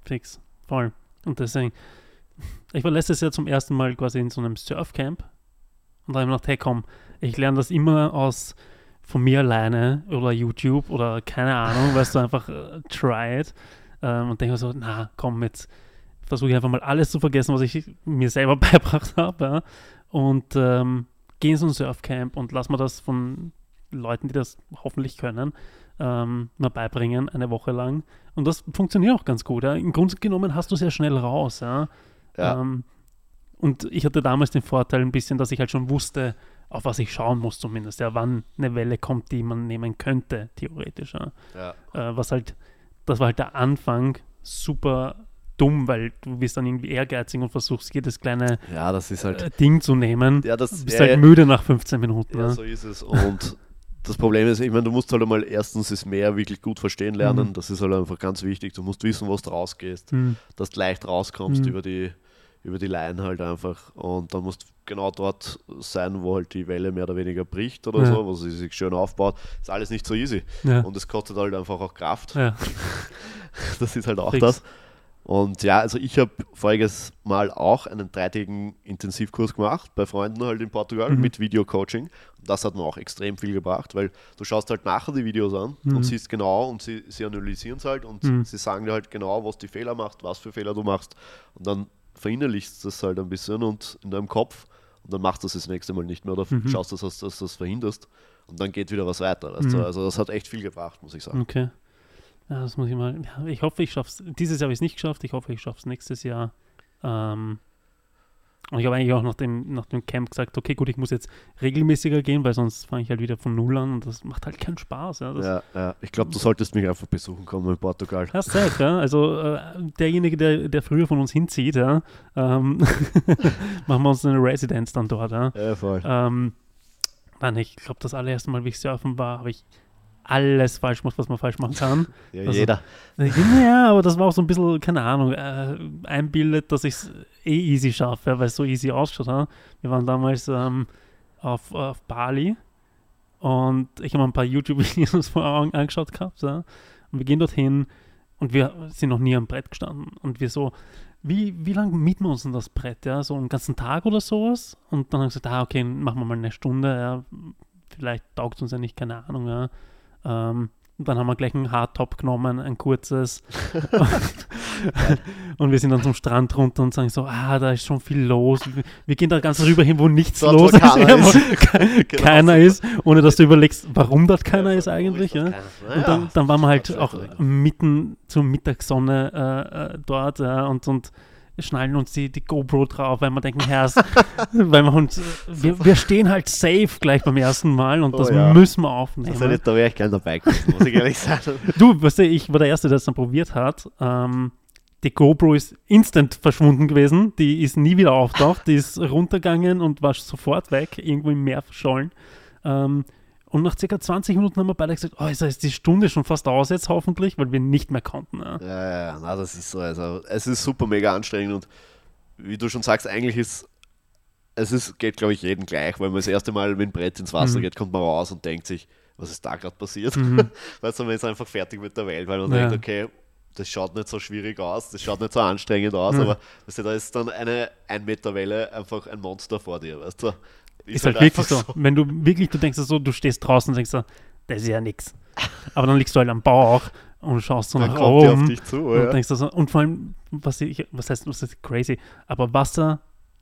Fix, voll. Und deswegen, ich war letztes Jahr zum ersten Mal quasi in so einem Surfcamp und da habe ich mir gedacht, hey komm, ich lerne das immer aus von mir alleine oder YouTube oder keine Ahnung, weißt du, einfach äh, try it. Ähm, und denke so, na komm, jetzt versuche ich einfach mal alles zu vergessen, was ich mir selber beigebracht habe ja, und ähm, gehe in so ein Surfcamp und lass mir das von Leuten, die das hoffentlich können, ähm, mal beibringen, eine Woche lang. Und das funktioniert auch ganz gut. Ja. Im Grunde genommen hast du sehr schnell raus. Ja. Ja. Ähm, und ich hatte damals den Vorteil ein bisschen, dass ich halt schon wusste, auf was ich schauen muss zumindest, ja, wann eine Welle kommt, die man nehmen könnte, theoretisch. Ja. Ja. Äh, was halt, das war halt der Anfang super dumm, weil du bist dann irgendwie ehrgeizig und versuchst jedes kleine ja, das ist halt. äh, Ding zu nehmen. ja, das, Du bist ja, halt müde nach 15 Minuten. ja, Ja. so ist es. Und das Problem ist, ich meine, du musst halt einmal erstens das Meer wirklich gut verstehen lernen. Mhm. Das ist halt einfach ganz wichtig. Du musst wissen, was du rausgehst, Hm. dass du leicht rauskommst Mhm. über die über die Line halt einfach und dann musst du genau dort sein, wo halt die Welle mehr oder weniger bricht oder Ja. so, wo sie sich schön aufbaut. Ist alles nicht so easy Ja. und es kostet halt einfach auch Kraft. ja. Das ist halt auch Fix. das. Und ja, also ich habe voriges Mal auch einen dreitägigen Intensivkurs gemacht bei Freunden halt in Portugal Mhm. mit Video-Coaching. Und das hat mir auch extrem viel gebracht, weil du schaust halt nachher die Videos an Mhm. und siehst genau und sie, sie analysieren es halt und Mhm. sie sagen dir halt genau, was die Fehler macht, was für Fehler du machst. Und dann verinnerlichst du das halt ein bisschen und in deinem Kopf und dann machst du es das nächste Mal nicht mehr oder Mhm. schaust, dass, dass, dass du das verhinderst und dann geht wieder was weiter. Weißt du? Mhm. Also das hat echt viel gebracht, muss ich sagen. Okay. Ja, das muss ich mal. Ja, ich hoffe, ich schaffe es. Dieses Jahr habe ich es nicht geschafft. Ich hoffe, ich schaffe es nächstes Jahr. Ähm, und ich habe eigentlich auch nach dem, nach dem Camp gesagt, okay, gut, ich muss jetzt regelmäßiger gehen, weil sonst fange ich halt wieder von Null an und das macht halt keinen Spaß. Ja, das, Ja, ja. Ich glaube, du solltest mich einfach besuchen kommen in Portugal. Hast Zeit, ja. Also äh, derjenige, der, der früher von uns hinzieht, ja, ähm, machen wir uns eine Residenz dann dort, ja. Ja, voll. Ähm, nein, ich glaube, das allererste Mal, wie ich surfen war, habe ich alles falsch gemacht, was man falsch machen kann. Ja, also- jeder. Ja, aber das war auch so ein bisschen, keine Ahnung, äh, einbildet, dass ich es eh easy schaffe, ja, weil es so easy ausschaut. Ja. Wir waren damals ähm, auf, auf Bali und ich habe ein paar YouTube-Videos vorher an- angeschaut gehabt. Ja. Und wir gehen dorthin und wir sind noch nie am Brett gestanden. Und wir so, wie, wie lange mieten wir uns denn das Brett? Ja? So einen ganzen Tag oder sowas? Und dann haben wir gesagt, ah, okay, machen wir mal eine Stunde. Ja. Vielleicht taugt uns ja nicht, keine Ahnung. Ja. Ähm, und dann haben wir gleich einen Hardtop genommen, ein kurzes. und wir sind dann zum Strand runter und sagen so, ah, da ist schon viel los. Wir, gehen da ganz rüber hin, wo nichts Dort, wo los ist. keiner Ja, wo ist. ke- Genau keiner ist, ohne dass du überlegst, warum dort keiner ist eigentlich. Wo Ja. keiner? Und dann, dann waren wir halt auch mitten zur Mittagssonne äh, äh, dort ja, und, und schnallen uns die, die GoPro drauf, weil wir denken, Herr, weil wir uns, wir, wir stehen halt safe gleich beim ersten Mal und Oh das ja. müssen wir Also aufnehmen. nicht, da wäre ich gern dabei gewesen, muss ich ehrlich sagen. Du, weißt du, ich war der Erste, der es dann probiert hat. Ähm, die GoPro ist instant verschwunden gewesen. Die ist nie wieder auftaucht. Die ist runtergegangen und war sofort weg, irgendwo im Meer verschollen. Ähm, und nach circa 20 Minuten haben wir beide gesagt, oh, ist ist die Stunde schon fast aus jetzt hoffentlich, weil wir nicht mehr konnten. Ja. Ja, ja, na, das ist so. Also, es ist super mega anstrengend und wie du schon sagst, eigentlich ist es ist, geht, glaube ich, jedem gleich, weil man das erste Mal mit dem Brett ins Wasser Mhm. geht, kommt man raus und denkt sich, was ist da gerade passiert? Mhm. Weißt du, man ist einfach fertig mit der Welt, weil man Ja. denkt, okay, das schaut nicht so schwierig aus, das schaut nicht so anstrengend aus, Mhm. aber weißt du, da ist dann eine 1 Meter Welle einfach ein Monster vor dir, weißt du? Ist halt wirklich so. Wenn du wirklich, du denkst so, du stehst draußen und denkst so, das ist ja nix. Aber dann liegst du halt am Bauch und schaust so Dann nach kommt die auf oben. dich zu, Und, ja. denkst so, und vor allem, was, ich, was heißt, was heißt crazy, aber Wasser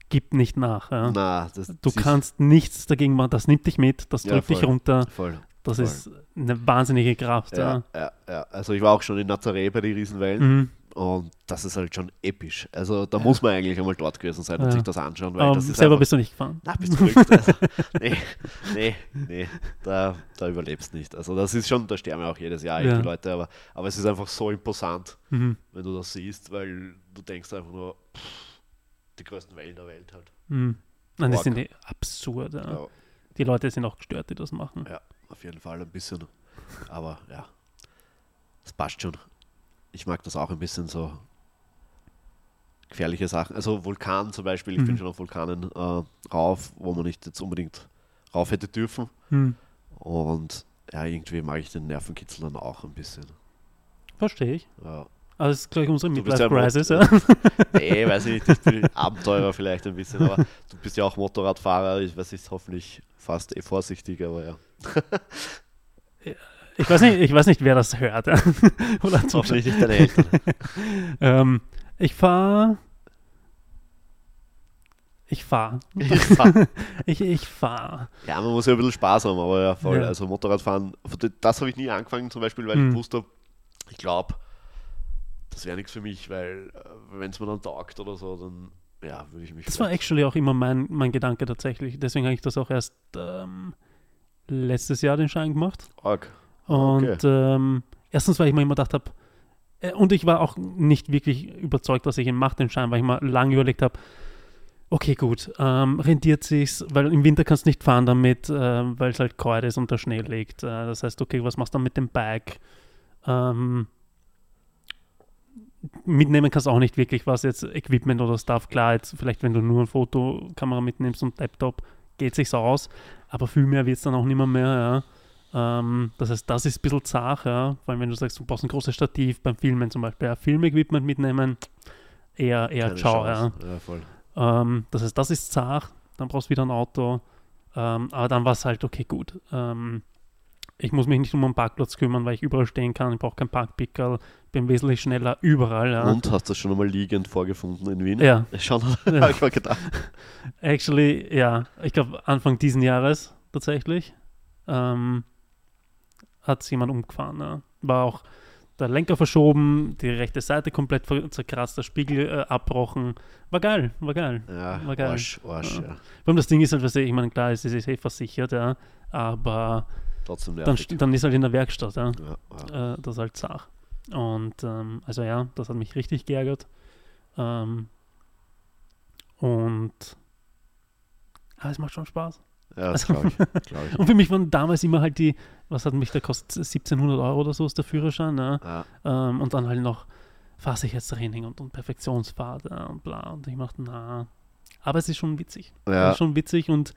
gibt nicht nach. Ja. Na, das, Du das ist- kannst nichts dagegen machen, das nimmt dich mit, das Ja, drückt dich voll. runter. Voll. Das voll. ist eine wahnsinnige Kraft. Ja, Ja. ja, ja. Also ich war auch schon in Nazaré bei den Riesenwellen Mhm. Und das ist halt schon episch. Also da muss man eigentlich einmal dort gewesen sein und Ja. sich das anschauen, weil Aber das ist selber einfach, bist du nicht gefahren. Na, bist du verrückt. Also, nee, nee, nee, da, da überlebst nicht. Also das ist schon, da sterben ja auch jedes Jahr Ja. die Leute, aber, aber es ist einfach so imposant, Mhm. wenn du das siehst, weil du denkst einfach nur, pff, die größten Wellen der Welt halt. Mhm. Nein, das sind absurd. Ja. Ja, Die Leute sind auch gestört, die das machen. ja, auf jeden Fall ein bisschen. Aber ja, das passt schon. Ich mag das auch ein bisschen so gefährliche Sachen. Also Vulkan zum Beispiel, ich bin Mhm. schon auf Vulkanen äh, rauf, wo man nicht jetzt unbedingt rauf hätte dürfen. Mhm. Und ja, irgendwie mag ich den Nervenkitzel dann auch ein bisschen. Verstehe ich. Ja. Also das ist gleich unsere bist ja Ja. Nee, weiß ich nicht, ich bin Abenteurer vielleicht ein bisschen, aber du bist ja auch Motorradfahrer, ich weiß nicht, hoffentlich fast eh vorsichtig, aber ja. Ich weiß nicht, ich weiß nicht, wer das hört. ja. Oder. Hoffentlich nicht deine Eltern. ähm, ich fahre. Ich fahre. ja, Ich, ich fahre. man muss ja ein bisschen Spaß haben, aber ja, voll. Ja. Also Motorradfahren, das habe ich nie angefangen zum Beispiel, weil Mhm. ich gewusst habe, ich glaube, das wäre nichts für mich, weil wenn es mir dann taugt oder so, dann ja, würde ich mich Das war actually auch immer mein, mein Gedanke tatsächlich. Deswegen habe ich das auch erst ähm, letztes Jahr den Schein gemacht. arg. Und Okay. ähm, erstens, weil ich mir immer gedacht habe, äh, und ich war auch nicht wirklich überzeugt, dass ich ihn mache, den Schein, weil ich mal lange überlegt habe, okay, gut, ähm, rendiert sich's, weil im Winter kannst du nicht fahren damit, äh, weil es halt kalt ist und der Schnee liegt. Äh, das heißt, okay, was machst du dann mit dem Bike? Ähm, mitnehmen kannst du auch nicht wirklich was jetzt Equipment oder Stuff. Klar, jetzt vielleicht wenn du nur eine Fotokamera mitnimmst und Laptop, geht sich's aus, aber viel mehr wird es dann auch nicht mehr, mehr ja. Ähm, das heißt, das ist ein bisschen zart, ja. Vor allem, wenn du sagst, du brauchst ein großes Stativ beim Filmen zum Beispiel, ja, Filmequipment mitnehmen, eher, eher Keine ciao, ja. Ja. Ähm, das heißt, das ist zart, dann brauchst du wieder ein Auto. Ähm, aber dann war es halt, okay, gut. Ähm, ich muss mich nicht um einen Parkplatz kümmern, weil ich überall stehen kann. Ich brauche keinen Parkpickel. Bin wesentlich schneller überall. Ja. Und hast du das schon einmal liegend vorgefunden in Wien? Ja, Schon, Ja. habe ich mal gedacht. actually, ja. Ich glaube, Anfang diesen Jahres tatsächlich ähm, hat jemand umgefahren. Ja. War auch der Lenker verschoben, die rechte Seite komplett zerkratzt, der Spiegel äh, abbrochen. War geil, war geil. Ja, War geil. Arsch, Arsch, Ja. ja. Vor allem das Ding ist halt, was ich meine, klar, es ist eh versichert, ja, aber Trotzdem dann, nervig. dann ist halt in der Werkstatt, ja, Ja, ja. äh, das ist halt Sach. Und ähm, also ja, das hat mich richtig geärgert. Ähm, und aber es macht schon Spaß. Ja das Also- glaube ich. Glaub ich. Und für mich waren damals immer halt die, was hat mich da kostet, 1700 Euro oder so ist der Führerschein, ja. Ja, Ähm, und dann halt noch Fahrsicherheitstraining und, und Perfektionsfahrt ja, und bla. Und ich dachte, na. Aber es ist schon witzig. Ja, ist schon witzig und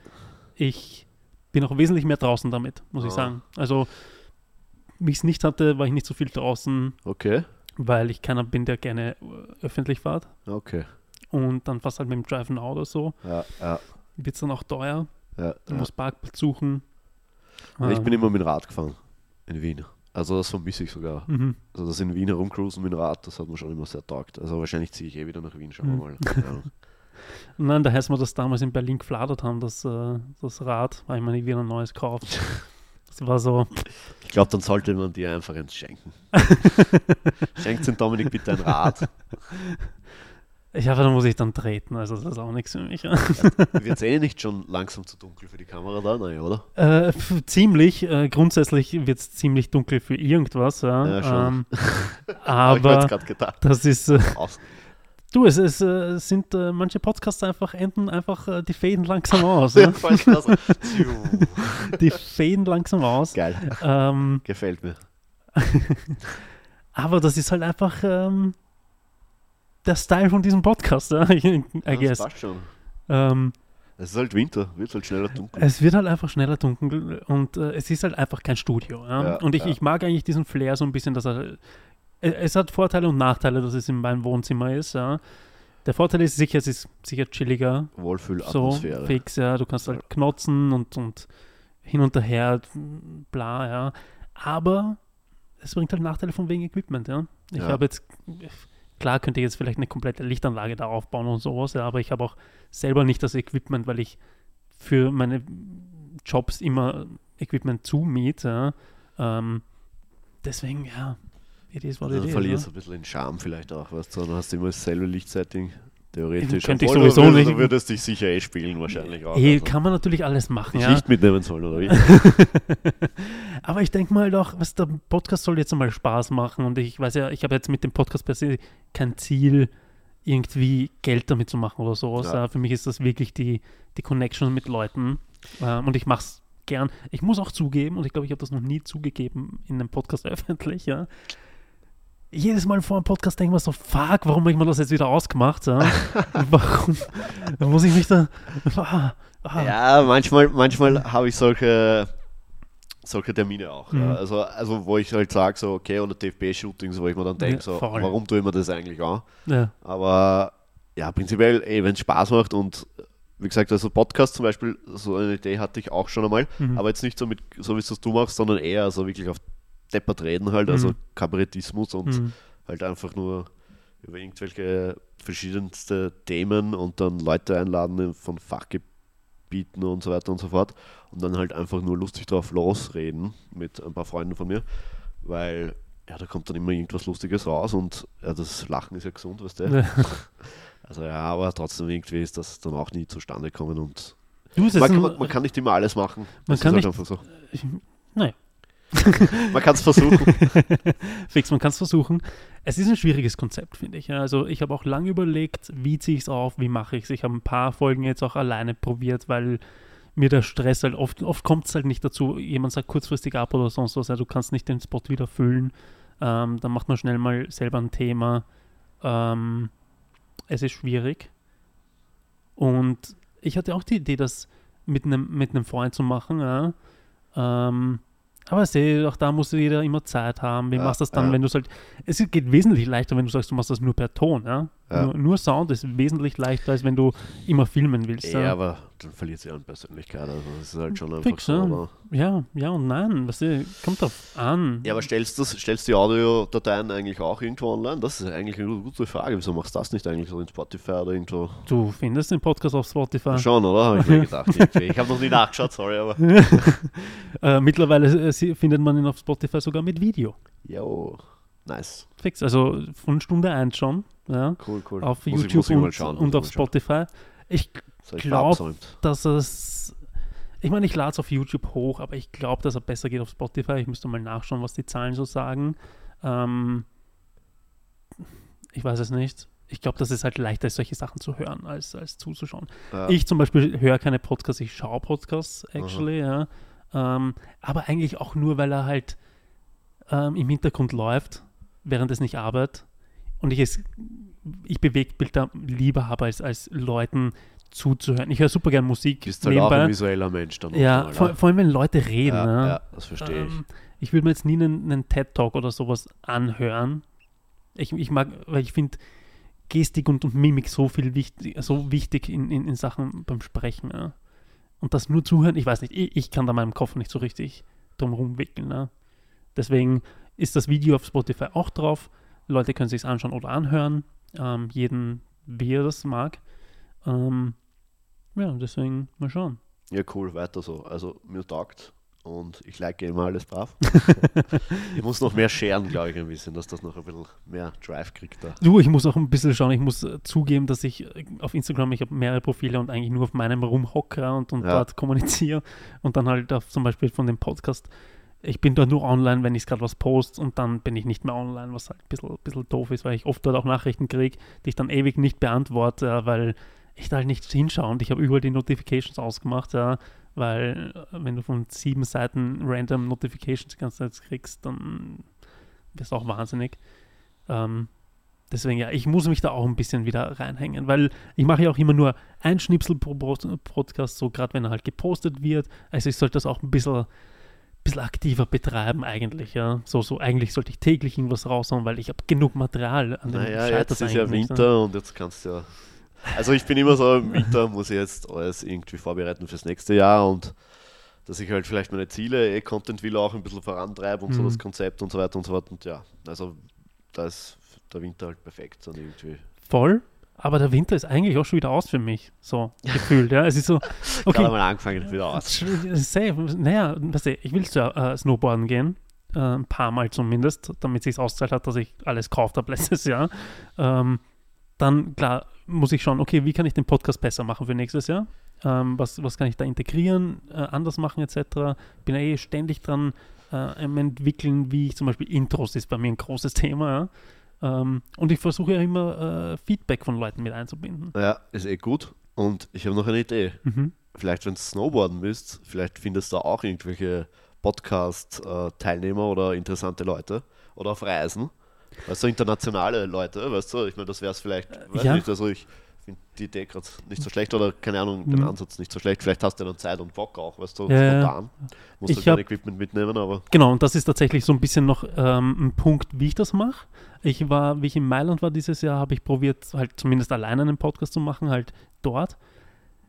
ich bin auch wesentlich mehr draußen damit, muss ich Ah. sagen. Also, wie ich es nicht hatte, war ich nicht so viel draußen, okay. weil ich keiner bin, der gerne öffentlich fährt. Okay. Und dann fast halt mit dem Drive Now oder so. Ja, ja, Wird es dann auch teuer. Ja. Du ja. musst Parkplatz suchen. Ich bin Ähm, immer mit dem Rad gefahren in Wien. Also das vermisse ich sogar. mhm. Also das in Wien herumcruisen mit dem Rad, das hat mir schon immer sehr taugt. Also wahrscheinlich ziehe ich eh wieder nach Wien, schauen wir mal. Ja. Nein, da heißt wir das damals in Berlin gefladert haben, das, äh, das Rad, weil ich mir nicht wieder ein neues gekauft. Das war so, Ich glaube, dann sollte man dir einfach eins schenken. Schenkt den Dominik bitte ein Rad. ich hoffe, da muss ich dann treten, also das ist auch nichts für mich. Wird es eh nicht schon langsam zu dunkel für die Kamera da? Nein, oder? Äh, ziemlich, äh, grundsätzlich wird es ziemlich dunkel für irgendwas, ja. Ja, schon. ähm, aber das ist, äh, du, es, es äh, sind äh, manche Podcasts einfach, enden einfach, äh, die faden langsam aus. Ja. Die faden langsam aus. Geil, Ähm, gefällt mir. aber das ist halt einfach ähm, der Style von diesem Podcast, ja? I Ja, das guess. passt schon. Ähm, Es ist halt Winter, wird halt schneller dunkel. Es wird halt einfach schneller dunkel und äh, es ist halt einfach kein Studio. Ja? Ja, und ich, ja. ich mag eigentlich diesen Flair so ein bisschen, dass er. äh, Es hat Vorteile und Nachteile, dass es in meinem Wohnzimmer ist. Ja? Der Vorteil ist sicher, es ist sicher chilliger. So Wohlfühlatmosphäre. fix, ja. Du kannst halt knotzen und, und hin und her, bla, ja. Aber es bringt halt Nachteile von wegen Equipment, ja. Ich habe jetzt, klar könnte ich jetzt vielleicht eine komplette Lichtanlage da aufbauen und sowas, ja, aber ich habe auch selber nicht das Equipment, weil ich für meine Jobs immer Equipment zumiete, ja. Ähm, deswegen, ja, it is what Also it verlierst ja. du ein bisschen den Charme vielleicht auch, weißt du, dann hast du immer dasselbe Lichtsetting, theoretisch. Könnte ich sowieso würdest, nicht. Du würdest dich sicher eh spielen wahrscheinlich auch. Eh, also. kann man natürlich alles machen, ja. Licht mitnehmen sollen, oder wie? Aber ich denke mal doch, was der Podcast soll jetzt einmal Spaß machen und ich weiß ja, ich habe jetzt mit dem Podcast per se kein Ziel, irgendwie Geld damit zu machen oder. Ja. Ja. Für mich ist das wirklich die, die Connection mit Leuten ähm, und ich mache es gern. Ich muss auch zugeben, und ich glaube, ich habe das noch nie zugegeben in einem Podcast öffentlich, ja. Jedes Mal vor einem Podcast denke ich mir so, fuck, warum habe ich mir das jetzt wieder ausgemacht? Ja? warum muss ich mich da. Ah, ah. Ja, manchmal, manchmal habe ich solche, solche Termine auch. Mhm. Ja. Also, also wo ich halt sage, so, okay, oder TFB-Shootings, wo ich mir dann denke, Ja, so, voll. warum tue ich mir das eigentlich an? Aber ja, prinzipiell, ey, wenn es Spaß macht und wie gesagt, also Podcast zum Beispiel, so eine Idee hatte ich auch schon einmal, Mhm. aber jetzt nicht so mit, so wie es du machst, sondern eher also wirklich auf Deppert reden halt, also Mhm. Kabarettismus und Mhm. halt einfach nur über irgendwelche verschiedenste Themen und dann Leute einladen von Fachgebieten und so weiter und so fort und dann halt einfach nur lustig drauf losreden mit ein paar Freunden von mir, weil ja, da kommt dann immer irgendwas Lustiges raus und ja, das Lachen ist ja gesund, weißt du. Ja. Also ja, aber trotzdem irgendwie ist das dann auch nie zustande gekommen und man, kann- man kann nicht immer alles machen. Man Das kann halt nicht- einfach so. ich, nein, Man kann es versuchen. Fix, man kann es versuchen. Es ist ein schwieriges Konzept, finde ich. Also ich habe auch lange überlegt, wie ziehe ich es auf, wie mache ich es. Ich habe ein paar Folgen jetzt auch alleine probiert, weil mir der Stress halt oft, oft kommt es halt nicht dazu, jemand sagt kurzfristig ab oder sonst was, ja, du kannst nicht den Spot wieder füllen. Ähm, dann macht man schnell mal selber ein Thema. Ähm, es ist schwierig. Und ich hatte auch die Idee, das mit einem mit Freund zu machen, ja. Ähm, aber sehe, auch da muss jeder immer Zeit haben. Wie Ja, machst du das dann, ja. wenn du halt. Es geht wesentlich leichter, wenn du sagst, du machst das nur per Ton, ja. Nur, nur Sound ist wesentlich leichter, als wenn du immer filmen willst. Ja, aber dann verliert sie an Persönlichkeit. Also das ist halt schon einfach Fix, so. ja. Aber, ja, ja und nein. Was kommt drauf an. ja, aber stellst du stellst die Audiodateien eigentlich auch irgendwo online? Das ist eigentlich eine gute Frage. Wieso machst du das nicht eigentlich so in Spotify oder irgendwo? Du findest den Podcast auf Spotify. Schon, oder? Habe ich mir gedacht. Ich habe noch nie nachgeschaut, sorry, aber. Äh, mittlerweile äh, findet man ihn auf Spotify sogar mit Video. Jo, nice. Fix. Also von Stunde 1 schon. Ja. Cool, cool. Auf Muss ich- YouTube ich mal und, und auf ich. Spotify. Ich ich glaub- verabsäumt. dass es. Ich meine, ich lade es auf YouTube hoch, aber ich glaube, dass er besser geht auf Spotify. Ich müsste mal nachschauen, was die Zahlen so sagen. Ähm, ich weiß es nicht. Ich glaube, dass es halt leichter ist, solche Sachen zu hören, als, als zuzuschauen. Ja. Ich zum Beispiel höre keine Podcasts, ich schaue Podcasts, actually, ja. Ähm, aber eigentlich auch nur, weil er halt ähm, im Hintergrund läuft, während es nicht arbeitet. Und ich es, ich Bewegtbilder lieber habe, als, als Leuten zuzuhören. Ich höre super gern Musik bist halt auch ein visueller Mensch dann. Ja, auch, vor, vor allem, wenn Leute reden. ja, ne? ja, das verstehe ich. Ähm, ich würde mir jetzt nie einen, einen TED-Talk oder sowas anhören. Ich, ich mag, weil ich finde Gestik und, und Mimik so viel wichtig, so wichtig in, in, in Sachen beim Sprechen. Ja. Und das nur zuhören, ich weiß nicht, ich, ich kann da meinem Kopf nicht so richtig drum rumwickeln. Ne? Deswegen ist das Video auf Spotify auch drauf. Leute können sich anschauen oder anhören. Ähm, jeden, wie er das mag. Ähm, ja, deswegen mal schauen. Ja, cool, weiter so. Also mir taugt und ich like immer alles brav. ich muss noch mehr scheren, glaube ich, ein bisschen, dass das noch ein bisschen mehr Drive kriegt da. Du, ich muss auch ein bisschen schauen. Ich muss äh, zugeben, dass ich äh, auf Instagram, ich habe mehrere Profile und eigentlich nur auf meinem rumhocke und, und Ja. dort kommuniziere. Und dann halt auf zum Beispiel von dem Podcast. Ich bin da nur online, wenn ich gerade was post und dann bin ich nicht mehr online, was halt ein bisschen, bisschen doof ist, weil ich oft dort auch Nachrichten kriege, die ich dann ewig nicht beantworte, weil ich da halt nicht hinschaue und ich habe überall die Notifications ausgemacht, ja, weil äh, wenn du von sieben Seiten random Notifications die ganze Zeit kriegst, dann wirst du auch wahnsinnig. Ähm, deswegen ja, ich muss mich da auch ein bisschen wieder reinhängen, weil ich mache ja auch immer nur ein Schnipsel pro Pro- Podcast, so gerade wenn er halt gepostet wird. Also ich sollte das auch ein bisschen, bisschen aktiver betreiben eigentlich, ja. So, so eigentlich sollte ich täglich irgendwas raushauen, weil ich habe genug Material an dem Naja, jetzt ist ja nicht, ne? Winter und jetzt kannst du ja. Also ich bin immer so, im Winter muss ich jetzt alles irgendwie vorbereiten fürs nächste Jahr und dass ich halt vielleicht meine Ziele, eh Content will auch ein bisschen vorantreibe und so Mhm. das Konzept und so weiter und so fort. Und ja, also da ist der Winter halt perfekt dann irgendwie. Voll, aber der Winter ist eigentlich auch schon wieder aus für mich, so gefühlt, ja. Es ist so, okay, Gerade mal angefangen wieder aus. Safe. Naja, weißt du, ich will zu äh, Snowboarden gehen. Äh, ein paar Mal zumindest, damit es sich auszahlt hat, dass ich alles gekauft habe letztes Jahr. Ähm, dann, klar, muss ich schauen, okay, wie kann ich den Podcast besser machen für nächstes Jahr? Ähm, was, was kann ich da integrieren, äh, anders machen etc. Bin ja eh ständig dran äh, am entwickeln, wie ich zum Beispiel Intros ist bei mir ein großes Thema. Ja? Ähm, und ich versuche ja immer äh, Feedback von Leuten mit einzubinden. Ja, ist eh gut. Und ich habe noch eine Idee. Mhm. Vielleicht, wenn du Snowboarden bist, vielleicht findest du auch irgendwelche Podcast-Teilnehmer oder interessante Leute oder auf Reisen. Weißt du, internationale Leute, weißt du, ich meine, das wäre es vielleicht, weiß ja. nicht, also ich finde die Idee gerade nicht so schlecht oder keine Ahnung, den Mhm. Ansatz nicht so schlecht. Vielleicht hast du dann Zeit und Bock auch, weißt du, Ja, spontan. Musst Ich du kein Equipment mitnehmen, aber Genau, und das ist tatsächlich so ein bisschen noch ähm, ein Punkt, wie ich das mache. Ich war, wie ich in Mailand war dieses Jahr, habe ich probiert, halt zumindest alleine einen Podcast zu machen, halt dort.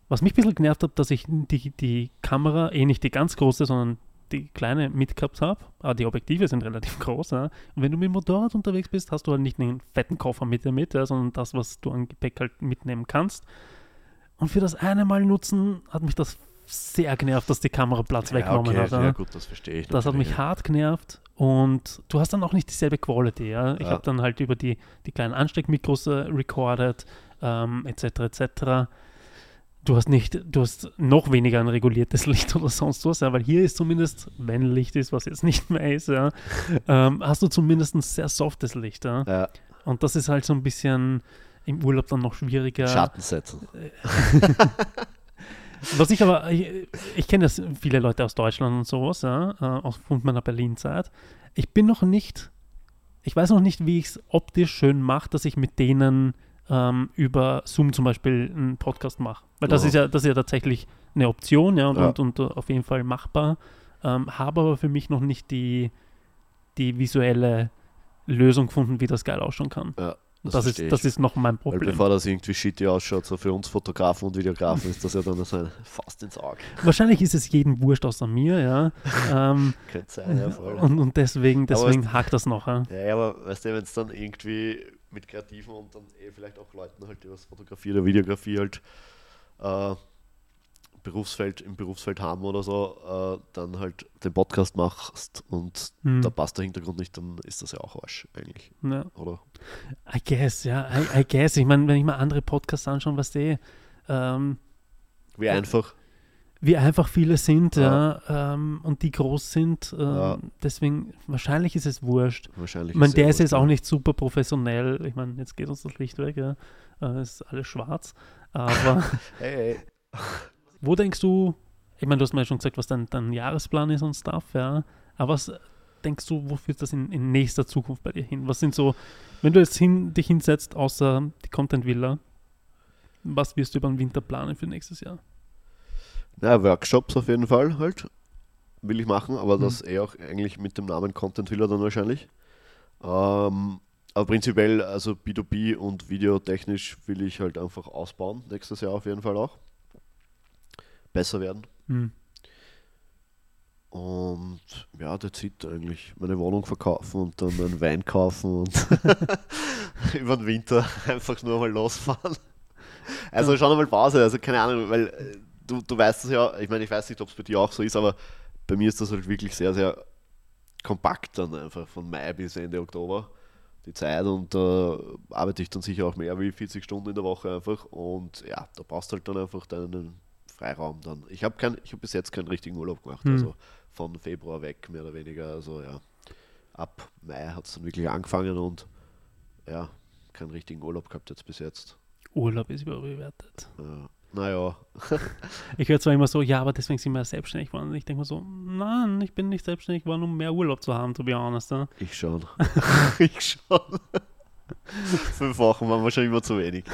Was mich ein bisschen genervt hat, dass ich die, die Kamera, eh nicht die ganz große, sondern die kleine mitgehabt habe. Aber die Objektive sind relativ groß. Ja. Und wenn du mit dem Motorrad unterwegs bist, hast du halt nicht einen fetten Koffer mit dir mit, ja, sondern das, was du an Gepäck halt mitnehmen kannst. Und für das eine Mal nutzen hat mich das sehr genervt, dass die Kamera Platz ja, weggenommen okay, hat. ja gut, das verstehe ich. Das hat mich hart genervt und du hast dann auch nicht dieselbe Quality. Ja? Ich Ja. habe dann halt über die, die kleinen Ansteckmikros äh, recorded, ähm, etc. etc. Du hast nicht, du hast noch weniger ein reguliertes Licht oder sonst was, ja, weil hier ist zumindest, wenn Licht ist, was jetzt nicht mehr ist, ja, ähm, hast du zumindest ein sehr softes Licht. Ja? Ja, Und das ist halt so ein bisschen im Urlaub dann noch schwieriger. Schatten setzen. Was ich aber, ich, ich kenne das viele Leute aus Deutschland und sowas, ja, äh, aufgrund meiner Berlin-Zeit. Ich bin noch nicht, ich weiß noch nicht, wie ich es optisch schön mache, dass ich mit denen ähm, über Zoom zum Beispiel einen Podcast mache. Weil das Ja. ist ja, das ist ja tatsächlich eine Option, ja, und, Ja. und, und äh, auf jeden Fall machbar. Ähm, habe aber für mich noch nicht die, die visuelle Lösung gefunden, wie das geil ausschauen kann. Ja, das das, ist, das ist noch mein Weil Problem. bevor das irgendwie shitty ausschaut, so für uns Fotografen und Videografen, ist das ja dann so ein Faust ins Auge. Wahrscheinlich ist es jedem wurscht außer mir, ja. ähm, Könnte sein, ja, voll. Und, und deswegen, Aber deswegen hakt das noch. Ja, ja, aber weißt du, wenn es dann irgendwie mit Kreativen und dann eh vielleicht auch Leuten halt, die was Fotografie oder Videografie halt äh, Berufsfeld, im Berufsfeld haben oder so, äh, dann halt den Podcast machst und Hm. da passt der Hintergrund nicht, dann ist das ja auch Arsch eigentlich, Ja. oder? I guess, ja, I, I guess. Ich meine, wenn ich mal andere Podcasts anschaue, was die, ähm, Wie einfach. Wie einfach viele sind, ja, Ja. ähm, und die groß sind. Ähm, Ja. Deswegen, wahrscheinlich ist es wurscht. Wahrscheinlich. Ich meine, der ja ist jetzt auch nicht super professionell. Ich meine, jetzt geht uns das Licht weg, ja. Äh, Es ist alles schwarz. Aber Hey, hey. wo denkst du, ich meine, du hast mir ja schon gesagt, was dein, dein Jahresplan ist und Stuff, ja. Aber was denkst du, wo führt das in, in nächster Zukunft bei dir hin? Was sind so, wenn du jetzt hin, dich hinsetzt, außer die Content Villa, was wirst du über den Winter planen für nächstes Jahr? Ja, Workshops auf jeden Fall halt. Will ich machen, aber Mhm. das eh auch eigentlich mit dem Namen Content Hiller dann wahrscheinlich. Ähm, aber prinzipiell, also B2B und videotechnisch will ich halt einfach ausbauen, nächstes Jahr auf jeden Fall auch. Besser werden. Hm. Und ja, that's it eigentlich. Meine Wohnung verkaufen und dann einen Wein kaufen und über den Winter einfach nur mal losfahren. Also schon einmal Pause, also keine Ahnung, weil äh, du, du weißt es ja, ich meine, ich weiß nicht, ob es bei dir auch so ist, aber bei mir ist das halt wirklich sehr, sehr kompakt dann einfach von Mai bis Ende Oktober die Zeit und da arbeite ich dann sicher auch mehr wie 40 Stunden in der Woche einfach und ja, da brauchst du halt dann einfach deinen Freiraum dann. Ich habe kein, ich habe bis jetzt keinen richtigen Urlaub gemacht, Hm. also von Februar weg mehr oder weniger, also ja, ab Mai hat es dann wirklich angefangen und ja, keinen richtigen Urlaub gehabt jetzt bis jetzt. Urlaub ist überbewertet. Ja. Naja, Ich höre zwar immer so, ja, aber deswegen sind wir ja selbstständig geworden. Ich denke mir so, nein, ich bin nicht selbstständig geworden, um mehr Urlaub zu haben, to be honest. Ja. ich schon. ich schon. Fünf Wochen waren wahrscheinlich immer zu wenig.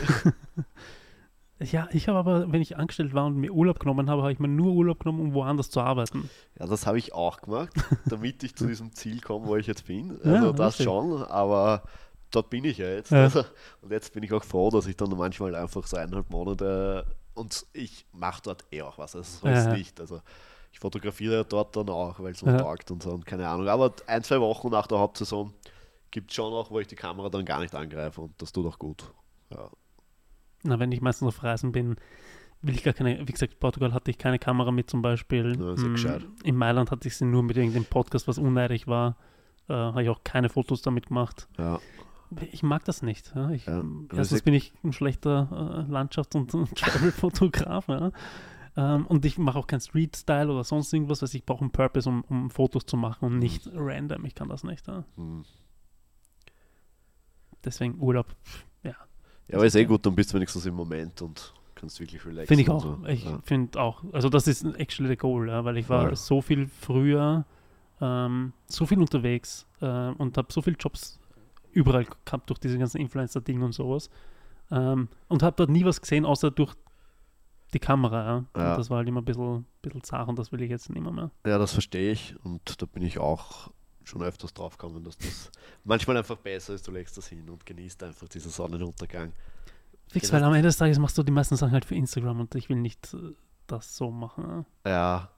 Ja, ich habe aber, wenn ich angestellt war und mir Urlaub genommen habe, habe ich mir nur Urlaub genommen, um woanders zu arbeiten. Ja, das habe ich auch gemacht, damit ich zu diesem Ziel komme, wo ich jetzt bin. Ja, Also das lustig. schon, aber dort bin ich ja jetzt. Ja. Also, und jetzt bin ich auch froh, dass ich dann manchmal einfach so eineinhalb Monate und ich mache dort eh auch was. Also so ist Ja. nicht. Also ich fotografiere dort dann auch, weil es mir Ja. taugt und so und keine Ahnung. Aber ein, zwei Wochen nach der Hauptsaison gibt es schon auch, wo ich die Kamera dann gar nicht angreife und das tut auch gut. Ja. Na, wenn ich meistens auf Reisen bin, will ich gar keine, wie gesagt, Portugal hatte ich keine Kamera mit zum Beispiel. Ja, ist ja gescheit. In Mailand hatte ich sie nur mit irgendeinem Podcast, was unneidig war. Äh, habe ich auch keine Fotos damit gemacht. Ja. Ich mag das nicht. Ja. Ich, Ja. Erstens bin ich ein schlechter äh, Landschafts- und Travel-Fotograf. Ja. Ähm, und ich mache auch kein Street-Style oder sonst irgendwas. Also ich brauche einen Purpose, um, um Fotos zu machen und nicht random. Ich kann das nicht. Ja. Hm. Deswegen Urlaub. Ja, ja, aber ist eh gut, dann bist du wenigstens im Moment und kannst wirklich relaxen. Finde ich und auch. So. Ich ja. finde auch. Also das ist actually the goal, ja, weil ich war Voll. so viel früher, ähm, so viel unterwegs äh, und habe so viele Jobs überall gehabt durch diese ganzen Influencer-Dinge und sowas. Ähm, und habe dort nie was gesehen, außer durch die Kamera. Ja. Ja. Und das war halt immer ein bisschen, bisschen zart und das will ich jetzt nicht mehr. mehr. Ja, das verstehe ich und da bin ich auch schon öfters drauf gekommen, dass das manchmal einfach besser ist, du legst das hin und genießt einfach diesen Sonnenuntergang. Fix, Genau. weil am Ende des Tages machst du die meisten Sachen halt für Instagram und ich will nicht äh, das so machen. Ja.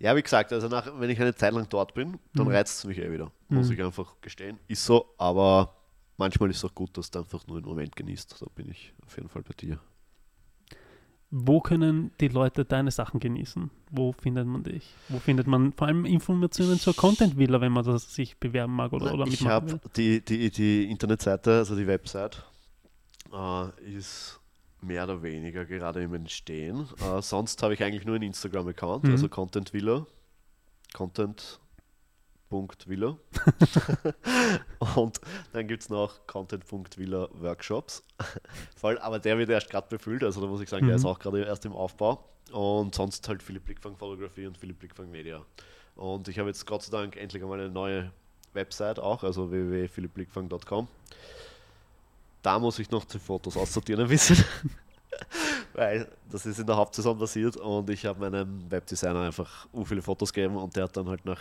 Ja, wie gesagt, also nach, wenn ich eine Zeit lang dort bin, dann Mhm. reizt es mich eh wieder, muss Mhm. ich einfach gestehen. Ist so, aber manchmal ist es auch gut, dass du einfach nur einen Moment genießt. Da bin ich auf jeden Fall bei dir. Wo können die Leute deine Sachen genießen? Wo findet man dich? Wo findet man vor allem Informationen zur Content Villa, wenn man das sich bewerben mag oder, oder ich habe die, die, die Internetseite, also die Website, äh, ist mehr oder weniger gerade im Entstehen. Äh, sonst habe ich eigentlich nur einen Instagram-Account, Mhm. also Content Villa. Content.villa. Und dann gibt es noch Content.villa Workshops. Voll, aber der wird erst gerade befüllt, also da muss ich sagen, der Mhm. ist auch gerade erst im Aufbau. Und sonst halt Philipp Blickfang Fotografie und Philipp Blickfang Media. Und ich habe jetzt Gott sei Dank endlich einmal eine neue Website auch, also www.philippblickfang.com. Da muss ich noch die Fotos aussortieren ein bisschen, weil das ist in der Hauptsaison passiert und ich habe meinem Webdesigner einfach u viele Fotos gegeben und der hat dann halt nach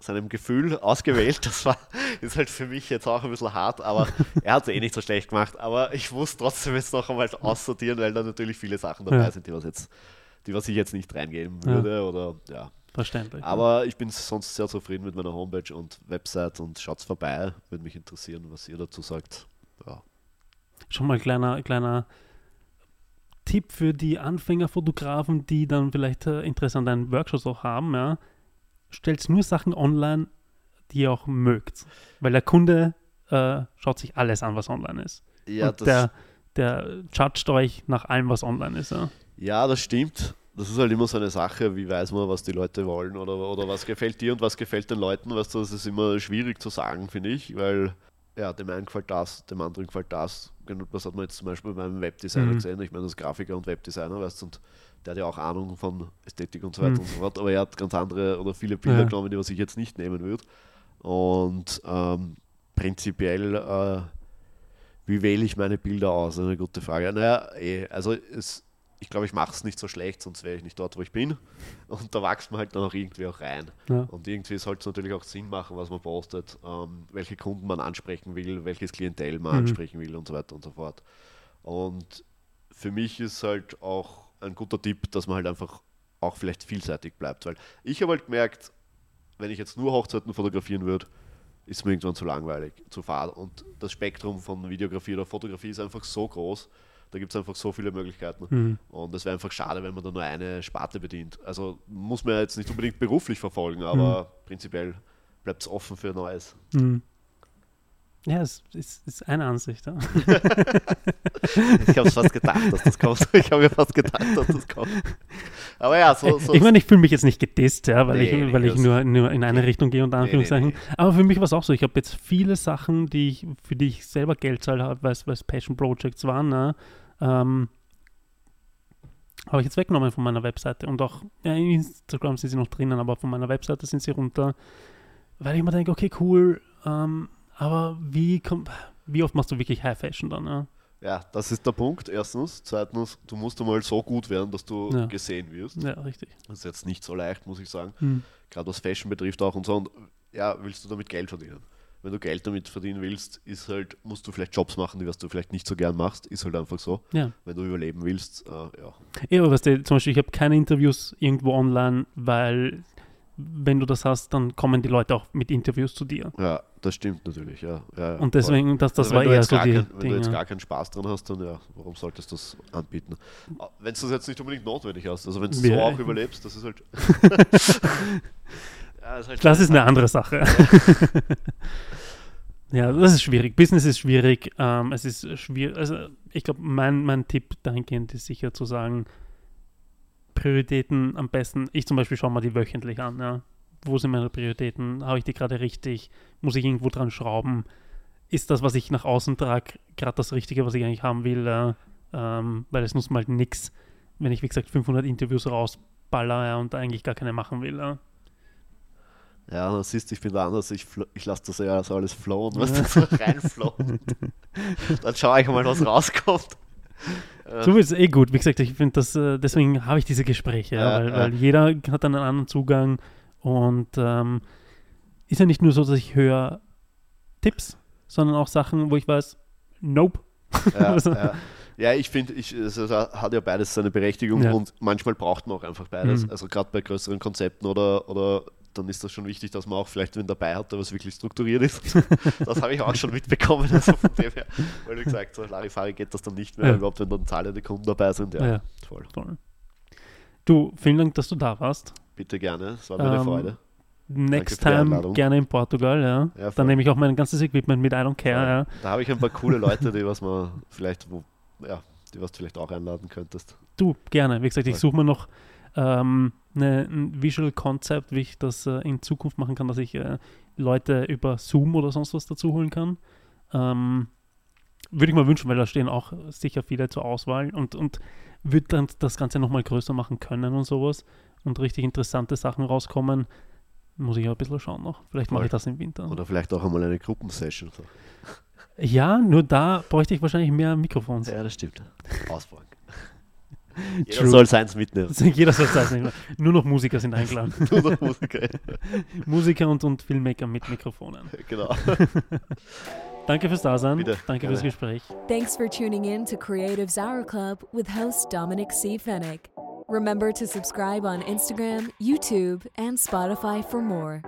seinem Gefühl ausgewählt. Das war ist halt für mich jetzt auch ein bisschen hart, aber er hat es eh nicht so schlecht gemacht. Aber ich muss trotzdem jetzt noch einmal aussortieren, weil da natürlich viele Sachen dabei Ja. sind, die was jetzt, die was ich jetzt nicht reingeben Ja. würde oder ja. Verständlich. Aber ich bin sonst sehr zufrieden mit meiner Homepage und Website und schaut's vorbei. Würde mich interessieren, was ihr dazu sagt. Ja. Schon mal kleiner, kleiner Tipp für die Anfängerfotografen, die dann vielleicht äh, Interesse an deinen Workshops auch haben. Ja. Stellt nur Sachen online, die ihr auch mögt. Weil der Kunde äh, schaut sich alles an, was online ist. Ja, und das, der, der judgt euch nach allem, was online ist. Ja. ja, das stimmt. Das ist halt immer so eine Sache, wie weiß man, was die Leute wollen oder, oder was gefällt dir und was gefällt den Leuten. Weißt du, das ist immer schwierig zu sagen, finde ich, weil ja, dem einen gefällt das, dem anderen gefällt das. Genau, Das hat man jetzt zum Beispiel beim Webdesigner Mhm. gesehen. Ich meine, das Grafiker und Webdesigner, weißt du, und der hat ja auch Ahnung von Ästhetik und so weiter Mhm. und so fort, aber er hat ganz andere oder viele Bilder Ja. genommen, die was ich jetzt nicht nehmen würde. Und ähm, prinzipiell, äh, wie wähle ich meine Bilder aus? Eine gute Frage. Naja, eh, also es, ich glaube, ich mache es nicht so schlecht, sonst wäre ich nicht dort, wo ich bin. Und da wächst man halt dann auch irgendwie auch rein. Ja. Und irgendwie sollte es natürlich auch Sinn machen, was man postet, ähm, welche Kunden man ansprechen will, welches Klientel man Mhm. ansprechen will und so weiter und so fort. Und für mich ist halt auch ein guter Tipp, dass man halt einfach auch vielleicht vielseitig bleibt. Weil ich habe halt gemerkt, wenn ich jetzt nur Hochzeiten fotografieren würde, ist mir irgendwann zu langweilig, zu fad. Und das Spektrum von Videografie oder Fotografie ist einfach so groß, da gibt es einfach so viele Möglichkeiten. Mhm. Und es wäre einfach schade, wenn man da nur eine Sparte bedient. Also muss man jetzt nicht unbedingt beruflich verfolgen, aber prinzipiell bleibt es offen für Neues. Mhm. Ja, es ist, ist eine Ansicht. Ja. Ich habe es fast gedacht, dass das kommt. Ich habe mir fast gedacht, dass das kommt. Aber ja, so. so ich meine, ich fühle mich jetzt nicht gedisst, ja, weil Nee, ich, nee, weil ich nur, nur in eine Richtung gehe, unter Nee, Anführungszeichen. nee, Aber für mich war es auch so. Ich habe jetzt viele Sachen, die ich, für die ich selber Geld zahle, habe, weil es weil es Passion Projects waren, ne, ähm, habe ich jetzt weggenommen von meiner Webseite. Und auch ja, in Instagram sind sie noch drinnen, aber von meiner Webseite sind sie runter. Weil ich mir denke, okay, cool, ähm, aber wie kommt. wie oft machst du wirklich High Fashion dann? Ja? Ja, das ist der Punkt. Erstens. Zweitens, du musst einmal so gut werden, dass du Ja. gesehen wirst. Ja, richtig. Das ist jetzt nicht so leicht, muss ich sagen. Hm. Gerade was Fashion betrifft auch und so. Und ja, willst du damit Geld verdienen? Wenn du Geld damit verdienen willst, ist halt, musst du vielleicht Jobs machen, die was du vielleicht nicht so gern machst. Ist halt einfach so. Ja. Wenn du überleben willst, äh, ja. Ja, aber weißt du, zum Beispiel, ich habe keine Interviews irgendwo online, weil wenn du das hast, dann kommen die Leute auch mit Interviews zu dir. Ja, das stimmt natürlich, ja. ja, Und voll. deswegen, das, das Also war eher so die kein, Wenn du jetzt Dinge. gar keinen Spaß dran hast, dann ja, warum solltest du das anbieten? Wenn du das jetzt nicht unbedingt notwendig hast, also wenn du so auch überlebst, das ist halt. ja, ist halt Das ist eine andere Sache. ja, das ist schwierig. Business ist schwierig. Ähm, es ist schwierig. Also ich glaube, mein, mein Tipp dahingehend ist sicher zu sagen, Prioritäten am besten. Ich zum Beispiel schaue mal die wöchentlich an. Ja. Wo sind meine Prioritäten? Habe ich die gerade richtig? Muss ich irgendwo dran schrauben? Ist das, was ich nach außen trage, gerade das Richtige, was ich eigentlich haben will? Ja? Ähm, weil es nutzt mal nichts, wenn ich, wie gesagt, 500 Interviews rausballer ja, und eigentlich gar keine machen will. Ja. Ja, dann siehst du, ich bin da anders, ich, ich lasse das ja so alles flowen, was da so reinflowen. dann schaue ich mal, was rauskommt. So ist es eh gut. Wie gesagt, ich finde das, äh, deswegen habe ich diese Gespräche, ja, weil, ja. weil jeder hat dann einen anderen Zugang und ähm, ist ja nicht nur so, dass ich höre Tipps, sondern auch Sachen, wo ich weiß, nope. ja, Also- ja. ja, ich finde, ich, es es hat ja beides seine Berechtigung Ja. und manchmal braucht man auch einfach beides. Mhm. Also gerade bei größeren Konzepten oder, oder dann ist das schon wichtig, dass man auch vielleicht wen dabei hat, der was wirklich strukturiert ist. das habe ich auch schon mitbekommen. Also von dem her, weil wie gesagt, so Larifari geht das dann nicht mehr, Ja. überhaupt wenn dann zahlende Kunden dabei sind. Ja, Ja. voll. Toll. Du, vielen Dank, dass du da warst. Bitte gerne, es war mir eine Ähm, Freude. Next time gerne in Portugal, ja. Ja. Dann nehme ich auch mein ganzes Equipment mit I don't care, ja. Da habe ich ein paar coole Leute, die was man vielleicht, wo, ja, die was du vielleicht auch einladen könntest. Du, gerne. Wie gesagt, ich suche mir noch ähm, eine, ein Visual Concept, wie ich das äh, in Zukunft machen kann, dass ich äh, Leute über Zoom oder sonst was dazu holen kann. Ähm, würde ich mir wünschen, weil da stehen auch sicher viele zur Auswahl und, und würde dann das Ganze nochmal größer machen können und sowas und richtig interessante Sachen rauskommen. Muss ich ja ein bisschen schauen noch. Vielleicht mache ich das im Winter. Oder vielleicht auch einmal eine Gruppensession. Ja, nur da bräuchte ich wahrscheinlich mehr Mikrofons. Ja, das stimmt. True. Jeder soll seins mitnehmen. Jeder soll das nicht mehr. Nur noch Musiker sind eingeladen. Nur noch Musiker. Musiker und, und Filmmaker mit Mikrofonen. genau. Danke fürs Dasein. Bitte, Danke gerne. fürs Gespräch. Thanks for tuning in to Creatives Hour Club with host Dominic C. Fennick. Remember to subscribe on Instagram, YouTube, and Spotify for more.